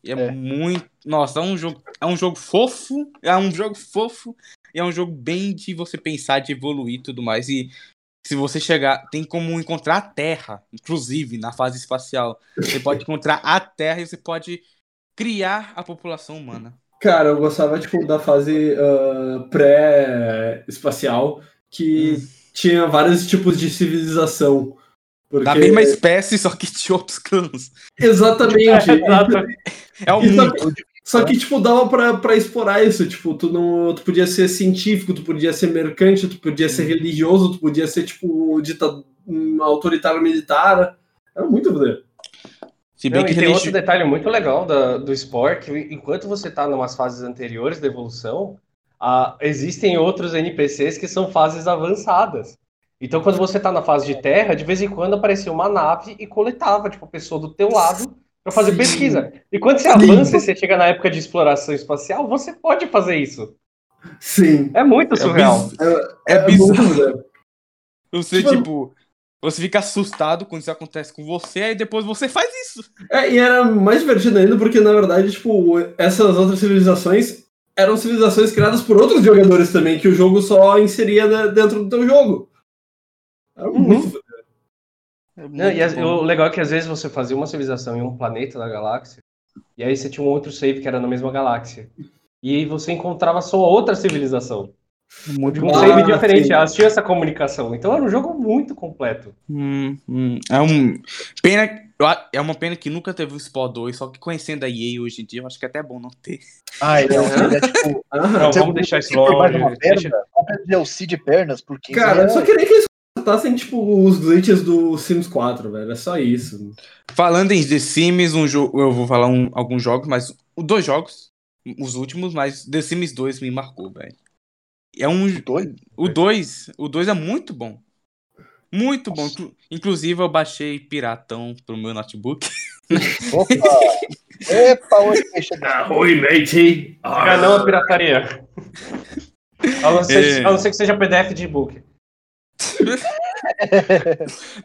S1: E é,
S4: É.
S1: muito. Nossa, é um jogo. É um jogo fofo. É um jogo fofo. E é um jogo bem de você pensar, de evoluir e tudo mais. E se você chegar. Tem como encontrar a Terra, inclusive, na fase espacial. Você pode encontrar a Terra e você pode criar a população humana.
S3: Cara, eu gostava, tipo, da fase ah, pré-espacial, que
S1: Hum.
S3: tinha vários tipos de civilização. Porque...
S1: Da mesma espécie, só que de outros clãs.
S3: Exatamente.
S1: É o
S3: E só,
S1: mundo.
S3: que, só que, tipo, dava pra, pra explorar isso. Tipo, tu, não, tu podia ser científico, tu podia ser mercante, tu podia ser religioso, tu podia ser, tipo, dita, um autoritário militar. Era muito maneiro.
S1: Se bem
S2: Não,
S1: que
S2: e tem outro detalhe muito legal da- do Spore, que enquanto você tá em umas fases anteriores da evolução, ah, existem outros NPCs que são fases avançadas. Então, quando você tá na fase de terra, de vez em quando aparecia uma nave e coletava, tipo, a pessoa do teu lado para fazer
S3: Sim.
S2: pesquisa. E quando você avança e você chega na época de exploração espacial, você pode fazer isso.
S3: Sim.
S2: É muito surreal.
S1: É
S3: É
S1: bizarro.
S3: muito maneiro.
S1: Você,
S3: Tipo-
S1: tipo, você fica assustado quando isso acontece com você, e depois você faz isso.
S3: É, e era mais divertido ainda porque, na verdade, tipo, essas outras civilizações eram civilizações criadas por outros jogadores também, que o jogo só inseria de- dentro do teu jogo. Era muito
S2: Não, e as- o legal é que às vezes você fazia uma civilização em um planeta da galáxia, e aí você tinha um outro save que era na mesma galáxia. E aí você encontrava sua outra civilização.
S1: Muito
S2: De um
S3: Ah,
S2: save diferente.
S3: sim.
S2: Elas tinham essa comunicação. Então era um jogo muito completo.
S1: Hum, hum. É um. Pena. É uma pena que nunca teve o Spore 2, só que conhecendo a EA hoje em dia, eu acho que é até bom não ter.
S4: Ah, ele é, é tipo.
S2: Não, vamos deixar isso longe.
S4: perna,
S2: Deixa-
S4: compra DLC de pernas, porque.
S3: Cara, eu só
S4: é-
S3: queria que eles cortassem, tipo, os glitches do Sims 4, velho. É só isso.
S1: Falando em The Sims, um jogo. Eu vou falar um- alguns jogos, mas. os Dois jogos. Os últimos, mas The Sims 2 me marcou, velho. É um.
S4: Dois?
S1: O 2. O 2 é muito bom. Muito bom. Inclu- Inclusive, eu baixei Piratão pro meu notebook.
S4: Opa! Epa, oi, peixe.
S3: Oi, mate!
S2: Ah, não a pirataria. A não, ser,
S1: É.
S2: a não ser que seja PDF de e-book.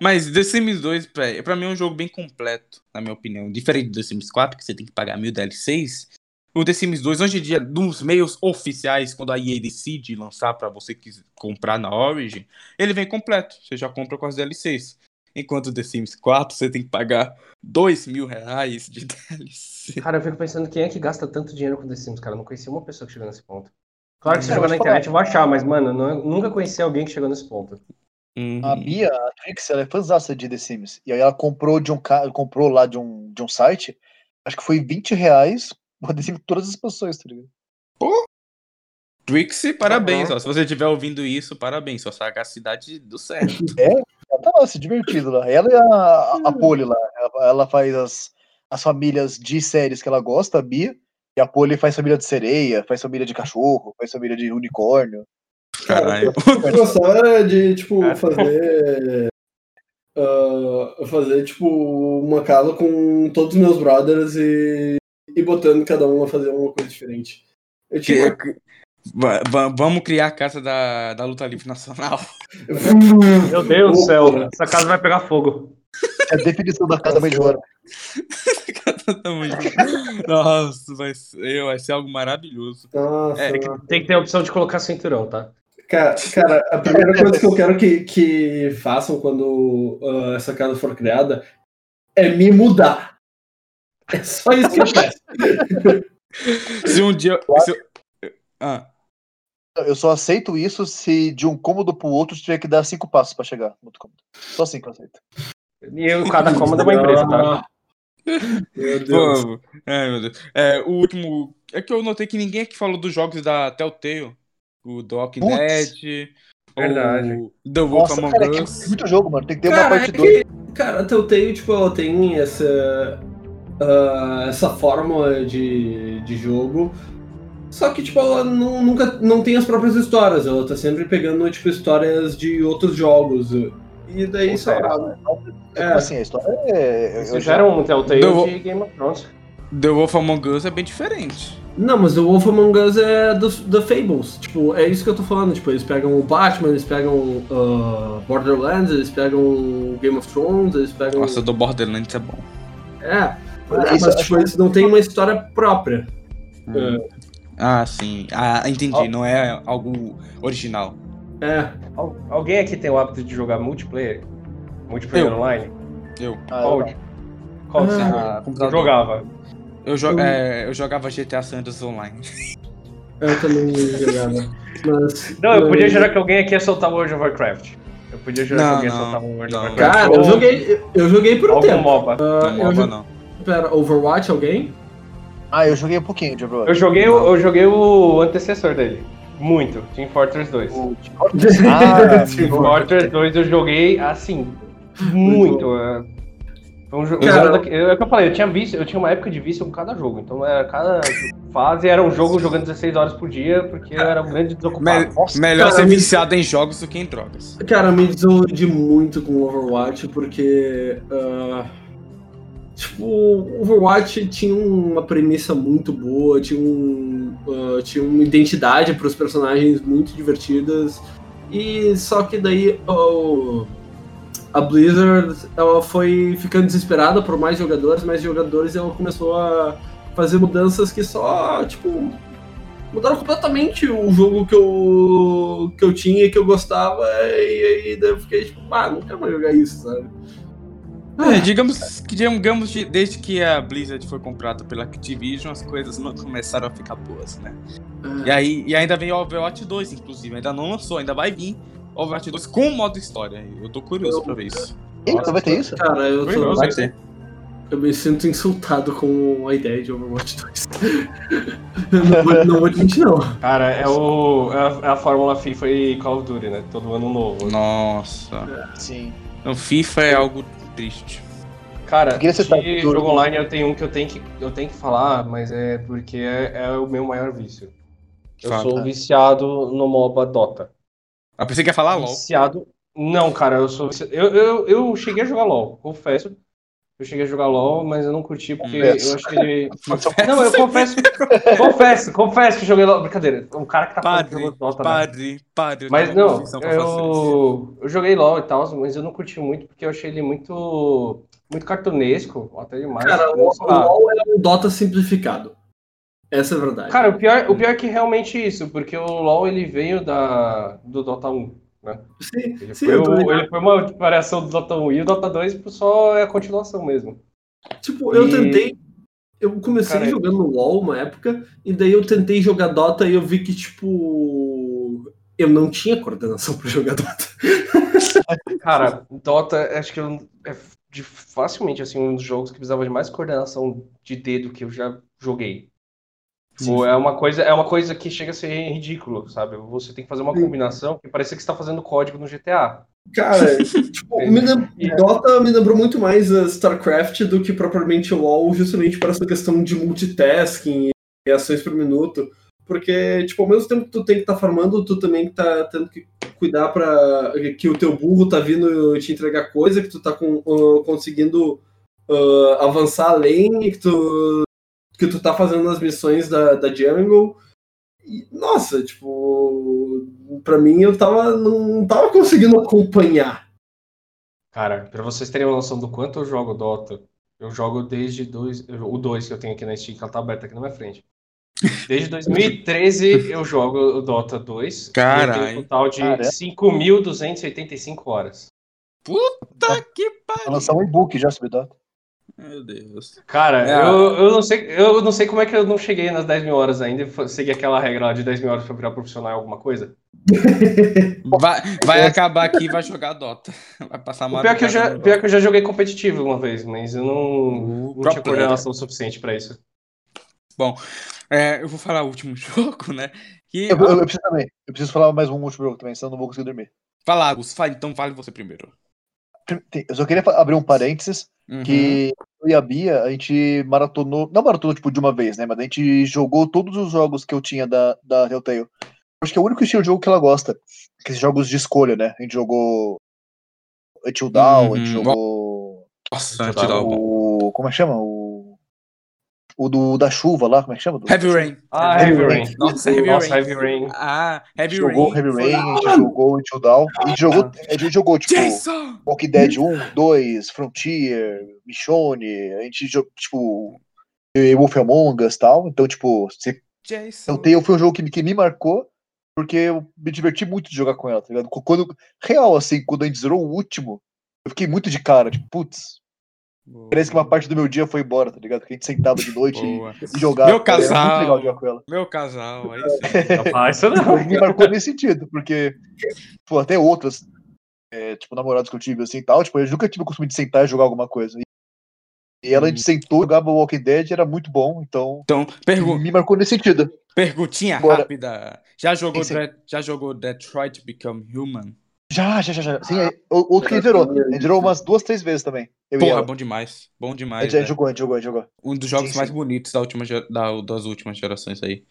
S1: Mas The Sims 2, pra, pra mim, é um jogo bem completo, na minha opinião. Diferente do The Sims 4, que você tem que pagar mil DLCs. O The Sims 2, hoje em dia, dos meios oficiais, quando a EA decide lançar pra você quis- comprar na Origin, ele vem completo. Você já compra com as DLCs. Enquanto o The Sims 4, você tem que pagar dois mil reais de DLC.
S2: Cara, eu fico pensando quem é que gasta tanto dinheiro com The Sims, cara. Eu não conheci uma pessoa que chegou nesse ponto. Claro que se
S4: Cara,
S2: jogar na internet eu vou achar, mas, mano, eu não- nunca conheci alguém que chegou nesse ponto.
S1: Uhum.
S4: A Bia, a Trix, ela é fãzaça de The Sims. E aí ela comprou de um comprou lá de um, de um site, acho que foi 20 reais, o The Sims com todas as expansões, tá ligado?
S1: Trixie, parabéns.
S2: Uhum.
S1: ó. Se você estiver ouvindo isso, parabéns. Sua sagacidade do certo.
S4: Ela tá lá se divertindo lá. Ela e a, a Poli lá. Ela, ela faz as, as famílias de séries que ela gosta, a Bia. E a Poli faz família de sereia, faz família de cachorro, faz família de unicórnio.
S1: Caralho.
S3: Eu gostava de, tipo,
S2: É.
S3: fazer. ah, fazer, tipo, uma casa com todos os meus brothers e, e botando cada um a fazer uma coisa diferente. Eu tinha.
S1: Que- Va- va- vamos criar a casa da, da luta livre nacional.
S2: Meu Deus do céu, essa casa vai pegar fogo.
S4: É a definição da casa Majora.
S1: Nossa, vai ser, vai ser algo maravilhoso.
S3: Nossa,
S1: É,
S2: Tem que ter a opção de colocar cinturão, tá?
S3: Cara, cara, a primeira coisa que eu quero que, que façam quando ah, essa casa for criada é me mudar. É só isso que eu peço.
S1: Se um dia. se eu, Ah,
S4: Eu só aceito isso se de um cômodo pro outro tiver que dar cinco passos pra chegar no outro cômodo. Só assim que eu aceito.
S2: E eu, cada cômodo é uma empresa, tá?
S3: Meu Deus.
S1: pô, ai, meu Deus. É, o último. É que eu notei que ninguém aqui falou dos jogos da Telltale. O
S4: Putz.
S1: Dead.
S2: Verdade.
S1: O The Wolf
S4: Nossa,
S1: Among
S4: cara, é
S1: Us.
S4: é muito jogo, mano. Tem que ter uma
S3: Cara,
S4: parte
S3: é
S4: 2.
S3: que, cara, a Telltale, tipo, ela tem essa, ah, essa fórmula de, de jogo, só que, tipo, ela não, nunca não tem as próprias histórias, ela tá sempre pegando, tipo, histórias de outros jogos. E daí só...
S4: Como
S3: É,
S4: assim? A história é. Já-
S2: fizeram um Telltale
S1: Deu-
S2: de Game of Thrones.
S1: The Wolf Among Us é bem diferente.
S3: Não, mas o Wolf Among Us é do, da Fables. Tipo, é isso que eu tô falando. Tipo, eles pegam o Batman, eles pegam ah, Borderlands, eles pegam Game of Thrones, eles pegam.
S1: Nossa, do Borderlands é bom.
S3: É.
S4: Ah, isso
S3: mas, tipo, eles não têm uma história própria.
S1: Ah, sim. Ah, entendi.
S2: Ó.
S1: Não é algo original.
S3: É.
S2: Al- Alguém aqui tem o hábito de jogar multiplayer? Multiplayer
S1: Eu.
S2: online?
S1: Eu.
S4: Ah,
S2: Qual,
S4: eu
S2: qual
S3: Ah,
S2: você
S1: computador.
S2: jogava?
S1: Eu, jo
S3: Eu-
S1: é, eu jogava GTA Sanders Online.
S3: Eu também jogava. Mas.
S2: Não, eu
S3: mas-
S2: podia jurar que alguém aqui ia soltar World of Warcraft. Eu podia jurar
S1: Não,
S2: que alguém ia soltar World of Warcraft.
S3: Cara,
S2: Ou
S3: eu joguei, eu- joguei por um
S2: Algum
S3: tempo.
S2: MOBA.
S3: Ah,
S1: não
S3: eu
S1: MOBA não.
S3: Pera, Overwatch alguém?
S4: Ah, eu joguei um pouquinho de Overwatch.
S2: Eu joguei, o, eu joguei o antecessor dele. Muito. Team Fortress 2.
S4: O- Ah,
S3: Sim,
S2: O Fortress 2 eu joguei assim, muito. é. Foi um jogo.
S3: Cara,
S2: daqui- É o que eu falei, eu tinha vício, eu tinha uma época de vício com cada jogo. Então era cada fase era um jogo jogando 16 horas por dia, porque eu era um grande desocupado.
S1: Me-
S4: Nossa,
S1: melhor
S3: cara,
S1: ser
S3: me-
S1: viciado em jogos do que em drogas.
S3: Cara, me desiludi muito com o Overwatch, porque. ah, tipo, Overwatch tinha uma premissa muito boa, tinha, um, ah, tinha uma identidade para os personagens muito divertidas. E só que daí a Blizzard ela foi ficando desesperada por mais jogadores, mais jogadores, e ela começou a fazer mudanças que só, tipo, mudaram completamente o jogo que eu, que eu tinha, que eu gostava, e aí eu fiquei tipo, ah, não quero mais jogar isso, sabe?
S1: É, digamos que digamos, de- desde que a Blizzard foi comprada pela Activision, as coisas não começaram a ficar boas, né? E aí e ainda vem o Overwatch 2, inclusive, ainda não lançou, ainda vai vir Overwatch 2 com modo história. Eu tô curioso pra ver isso.
S4: Eita, vai ter isso?
S3: Cara, eu, tô,
S2: Curioso.
S1: Vai ter.
S3: eu me sinto insultado com a ideia de Overwatch 2. Eu não, vou, não vou admitir, não.
S2: Cara, é, o, é, a, é a fórmula FIFA e Call of Duty, né? Todo ano novo.
S1: Nossa.
S4: Sim.
S1: O FIFA é algo triste.
S2: Cara,
S4: Eu queria citar
S2: de
S4: tudo.
S2: jogo online eu tenho um que eu tenho que, eu tenho que falar, mas é porque é, é o meu maior vício. Eu
S1: Fala.
S2: sou viciado no MOBA Dota.
S1: Ah, pensei que ia falar LOL.
S2: Viciado. Não, cara, eu sou viciado. Eu, eu, eu cheguei a jogar LOL, confesso. Eu cheguei a jogar LOL, mas eu não curti porque
S4: Confesso.
S2: eu achei ele. Não, eu confesso. confesso, confesso que eu joguei LOL. Brincadeira. Um cara que tá falando que
S1: Padre,
S2: jogou Dota, né?
S1: padre, padre. eu
S2: Mas não, eu, eu joguei LOL e tal, mas eu não curti muito porque eu achei ele muito. Muito cartunesco, até demais.
S3: Cara, o, o. LoL é um Dota simplificado. Essa é a verdade.
S2: Cara, o pior, o pior é que realmente isso, porque o LoL ele veio da, do Dota 1, né?
S3: sim,
S2: Ele,
S3: sim,
S2: foi,
S3: eu
S2: o- ele foi uma variação do Dota 1 e o Dota 2 só é a continuação mesmo.
S3: Tipo, eu
S2: E-
S3: tentei. Eu comecei
S2: Cara,
S3: jogando LOL uma época, e daí eu tentei jogar Dota e eu vi que, tipo. Eu não tinha coordenação pra jogar Dota.
S2: Cara, Dota acho que eu- é de- facilmente assim, um dos jogos que precisava de mais coordenação de dedo que eu já joguei. Tipo, é uma coisa, é uma coisa que chega a ser ridículo, sabe? Você tem que fazer uma
S3: Sim.
S2: combinação que parece que você está fazendo código no GTA.
S3: Cara, tipo, me lem- Dota me lembrou muito mais a StarCraft do que propriamente o LoL, justamente por essa questão de multitasking e ações por minuto. Porque, tipo, ao mesmo tempo que tu tem que estar farmando, tu também tá tendo que cuidar para que o teu burro tá vindo te entregar coisa, que tu tá com- ah, conseguindo ah, avançar além, que tu, que tu tá fazendo as missões da, da Jungle. E, nossa, tipo, pra mim eu tava, não tava conseguindo acompanhar.
S2: Cara, pra vocês terem uma noção do quanto eu jogo Dota, eu jogo desde dois, o 2 que eu tenho aqui na Steam, que ela tá aberta aqui na minha frente. Desde 2013 eu jogo o Dota 2. e Eu
S1: Caralho.
S2: um total de
S4: Caramba.
S2: 5.285 horas.
S1: Puta que
S4: Vai
S1: pariu.
S4: lançar um e-book já sobre Dota.
S1: Meu Deus.
S2: Cara,
S1: É.
S2: eu, eu, não sei, eu não sei como é que eu não cheguei nas 10 mil horas ainda e segui aquela regra lá de 10 mil horas pra virar profissional em alguma coisa.
S1: Vai, vai acabar aqui e vai jogar Dota. Vai passar
S2: O pior, que eu já, pior que eu já joguei competitivo uma vez, mas eu não, não
S1: pro
S2: tinha coordenação suficiente pra isso.
S1: É, eu vou falar o último jogo, né? Que...
S4: Eu, eu- eu preciso também. Eu preciso falar mais um último jogo também, senão eu não vou conseguir dormir.
S1: Fala, Agus, fale, então fale você primeiro.
S4: Eu só queria abrir um parênteses
S1: Uhum.
S4: que eu e a Bia, a gente maratonou, não maratonou tipo de uma vez, né? Mas a gente jogou todos os jogos que eu tinha da, da Telltale. Acho que é o único estilo de jogo que ela gosta. Aqueles jogos de escolha, né? A gente jogou Until Dawn, a gente
S1: Uhum.
S4: jogou
S1: Nossa, te dá o...
S4: o. Como é que chama? O. O do, da chuva lá, como é que chama? Do-
S1: Heavy Rain.
S2: Ah,
S4: Heavy
S2: Heavy
S4: Rain.
S2: Rain.
S1: Nossa, Heavy
S2: Nossa,
S1: Rain.
S2: Heavy Rain.
S1: Ah,
S4: A
S1: Heavy
S4: gente jogou
S1: Rain.
S4: Heavy Rain, a gente jogou Until Dawn. A gente jogou, a gente jogou tipo,
S1: Jason!
S4: Walking Dead 1, 2, Frontier, Michonne, a gente jogou, tipo, Wolf Among Us e tal. Então, tipo, se
S1: Jason.
S4: Telltale foi um jogo que, me- que me marcou, porque eu me diverti muito de jogar com ela, tá ligado? Quando, real, assim, quando a gente zerou o último, eu fiquei muito de cara, tipo, putz, parece que uma parte do meu dia foi embora, tá ligado? Porque a gente sentava de noite e,
S1: Boa.
S4: e jogava.
S1: Meu casal.
S4: legal jogar com ela.
S1: Meu casal, aí sim.
S2: Fala isso não.
S4: me marcou nesse sentido, porque, pô, até outras, é, tipo, namorados que eu tive assim e tal, tipo, eu nunca tive o costume de sentar e jogar alguma coisa. E, e ela, a gente sentou, jogava Walking Dead, era muito bom, então,
S1: Então, pergu
S4: me marcou nesse sentido.
S1: perguntinha
S4: Bora.
S1: rápida. Já jogou,
S4: Sim, sim.
S1: Dre- já jogou Detroit Become Human?
S4: Já, já, já, já. Sim, é, outro que ele zerou. Ele zerou umas duas, três vezes também. Eu
S1: Porra, bom demais. Bom demais.
S4: gente
S1: né?
S4: jogou, jogou, jogou.
S1: Um dos jogos
S4: Sim,
S1: mais
S4: sim.
S1: bonitos da última, da- das últimas gerações aí.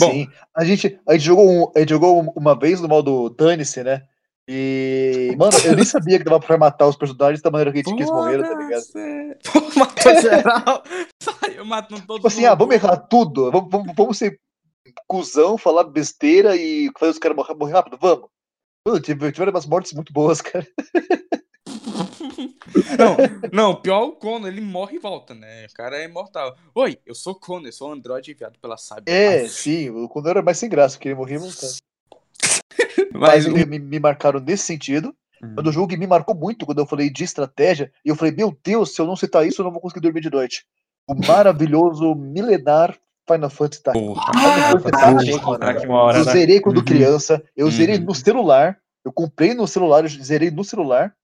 S1: Bom.
S4: Sim. A gente, a gente jogou, um- a gente jogou um- uma vez no modo Dane-se, né? E, mano, eu nem sabia que dava pra matar os personagens da maneira que a gente quis morrer, tá ligado?
S1: cê- matou geral. Saiu matando todo
S4: Tipo assim,
S1: mundo.
S4: ah, vamos errar tudo. Vamos, vamos, vamos ser cuzão, falar besteira e fazer os caras morrer, morrer rápido. Vamos. Mano, tive- tiveram umas mortes muito boas, cara.
S1: Não, não, pior é o Cono, ele morre e volta, né? O cara é imortal. Oi, eu sou Cono, eu sou um androide enviado pela Cyber.
S4: É,
S1: Mas-
S4: sim, o Condor era mais sem graça, porque ele morria e voltava.
S1: Mas,
S4: Mas me, me- me marcaram nesse sentido.
S1: Hum.
S4: Mas o jogo que me marcou muito quando eu falei de estratégia, e eu falei, meu Deus, se eu não citar isso, eu não vou conseguir dormir de noite. O maravilhoso, milenar Final Fantasy Tactics.
S1: Porra.
S4: Final Fantasy Tactics,
S2: hora,
S4: Eu
S2: né?
S4: zerei quando
S1: Uhum.
S4: criança, eu
S1: Uhum.
S4: zerei no celular, eu comprei no celular, eu zerei no celular,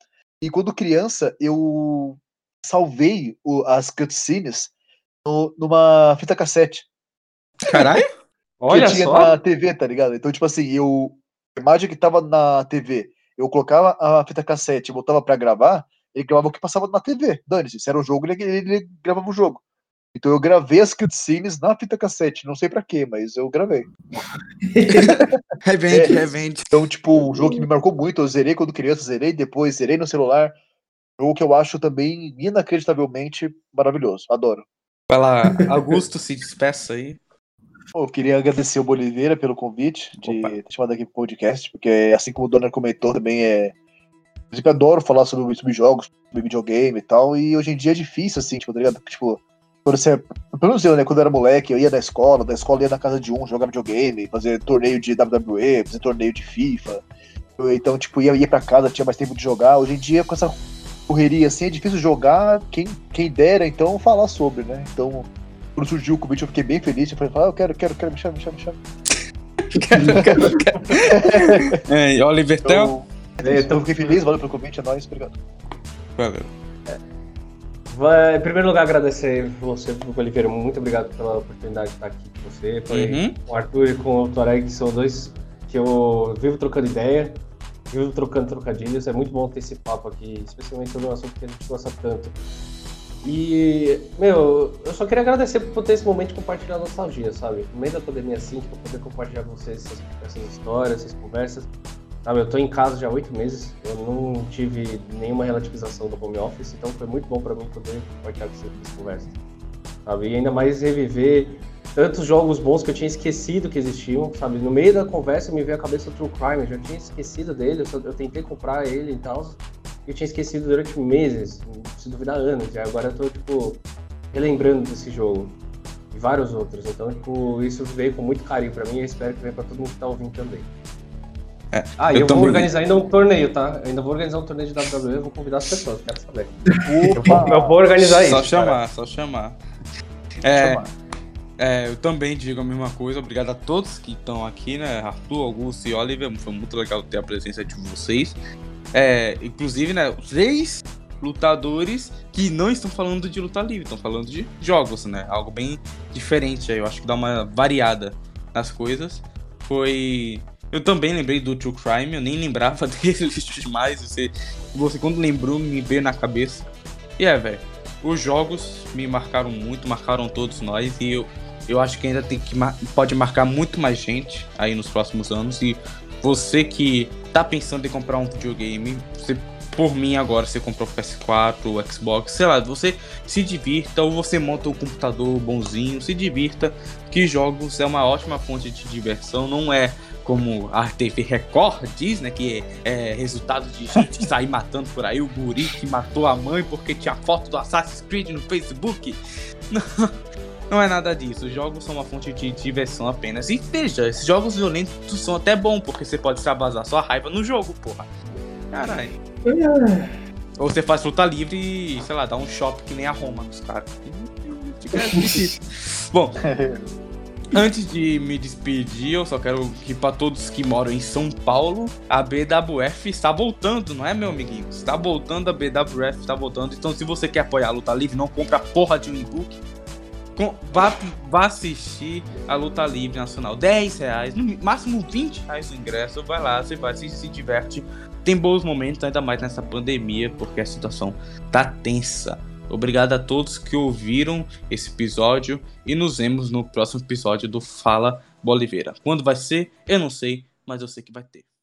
S4: e quando criança eu salvei o- as cutscenes no- numa fita cassete
S1: Caralho?
S2: Olha
S4: que tinha
S2: só.
S4: na TV, tá ligado? Então, tipo assim, eu. A imagem que tava na TV, eu colocava a fita cassete e botava pra gravar, ele gravava o que passava na TV. Dane-se, se era o jogo, ele, ele gravava o jogo. Então eu gravei as cutscenes na fita cassete, não sei pra quê, mas eu gravei.
S1: Revende,
S4: É.
S1: revende.
S4: Então, tipo, um jogo que me marcou muito, eu zerei quando criança, zerei depois, zerei no celular. Jogo que eu acho também inacreditavelmente maravilhoso. Adoro.
S1: Vai lá, Augusto, se despeça aí.
S4: Eu queria agradecer o Boliveira pelo convite de
S1: Opa.
S4: ter chamado aqui pro podcast, porque assim como o Donner comentou, também é. Eu sempre adoro falar sobre, sobre jogos, sobre videogame e tal, e hoje em dia é difícil, assim, tipo, tá ligado? Tipo, quando você. Pelo menos eu, né? Quando eu era moleque, eu ia na escola, da escola ia na casa de um, jogar videogame, fazer torneio de WWE, fazer torneio de FIFA. Então, tipo, ia, ia pra casa, tinha mais tempo de jogar. Hoje em dia, com essa correria assim, é difícil jogar. Quem, quem dera, então, falar sobre, né? Então, quando surgiu o convite, eu fiquei bem feliz. Eu falei, ah, eu quero, quero, quero, me chama, me chama, me chama.
S1: É, Oliver Tel.
S4: Então,
S2: É,
S4: então, fiquei feliz, valeu pelo convite, é nóis, obrigado.
S1: Valeu.
S2: Vai, em primeiro lugar, agradecer você, Oliveira. Muito obrigado pela oportunidade de estar aqui com você. Foi
S1: Uhum.
S2: com o Arthur e com o Toreg, que são dois que eu vivo trocando ideia, vivo trocando trocadilhos. É muito bom ter esse papo aqui, especialmente sobre um assunto que a gente gosta tanto. E, meu, eu só queria agradecer por ter esse momento de compartilhar nostalgia, sabe? No meio da pandemia, assim, pra poder compartilhar com vocês essas, essas histórias, essas conversas. Sabe, eu tô em casa já há oito meses, eu não tive nenhuma relativização do home office, então foi muito bom pra mim poder compartilhar com vocês essas conversas. Sabe? E ainda mais reviver tantos jogos bons que eu tinha esquecido que existiam, sabe? No meio da conversa me veio a cabeça do True Crime, eu já tinha esquecido dele, eu, só- eu tentei comprar ele e tal, e eu tinha esquecido durante meses, se duvidar anos, e agora eu tô, tipo, relembrando desse jogo. E vários outros, então, tipo, isso veio com muito carinho pra mim e espero que venha pra todo mundo que tá ouvindo também. Ah,
S1: Eu
S2: eu, vou
S1: também.
S2: organizar ainda um torneio, tá? Eu ainda vou organizar um torneio de WWE, eu vou convidar as pessoas, quero saber. Eu
S4: Opa!
S2: vou, eu vou organizar
S1: só
S2: isso.
S1: chamar,
S2: cara.
S1: só chamar. É,
S4: Chamar.
S1: é, eu também digo a mesma coisa. Obrigado a todos que estão aqui, né? Arthur, Augusto e Oliver. Foi muito legal ter a presença de vocês. É, inclusive, né? Três lutadores que não estão falando de luta livre, estão falando de jogos, né? Algo bem diferente aí. Eu acho que dá uma variada nas coisas. Foi. Eu também lembrei do True Crime, eu nem lembrava dele demais. Você, você quando lembrou, me veio na cabeça. E é, velho. Os jogos me marcaram muito, marcaram todos nós. E eu, eu acho que ainda tem que pode marcar muito mais gente aí nos próximos anos. E você que tá pensando em comprar um videogame, você, por mim agora, você comprou o PS4, o Xbox, sei lá, você se divirta ou você monta um computador bonzinho, se divirta. Que jogos é uma ótima fonte de diversão, não é como a TV Record diz, né? Que é, é resultado de gente sair matando por aí, o guri que matou a mãe porque tinha foto do Assassin's Creed no Facebook. Não, não é nada disso. Os jogos são uma fonte de diversão apenas. E veja, esses jogos violentos são até bons, porque você pode extravasar sua raiva no jogo, porra. Caralho. Ou você faz luta livre e, sei lá, dá um shopping que nem a Roma nos caras. Bom, Antes de me despedir, eu só quero que para todos que moram em São Paulo, a BWF está voltando, não é, meu amiguinho? Está voltando, a BWF está voltando. Então, se você quer apoiar a luta livre, não compra a porra de um e-book. Vá, vá assistir a luta livre nacional. 10 reais, no máximo 20 reais o ingresso. Vai lá, você vai se, se diverte. Tem bons momentos, ainda mais nessa pandemia, porque a situação tá tensa. Obrigado a todos que ouviram esse episódio e nos vemos no próximo episódio do Fala Boliveira. Quando vai ser, eu não sei, mas eu sei que vai ter.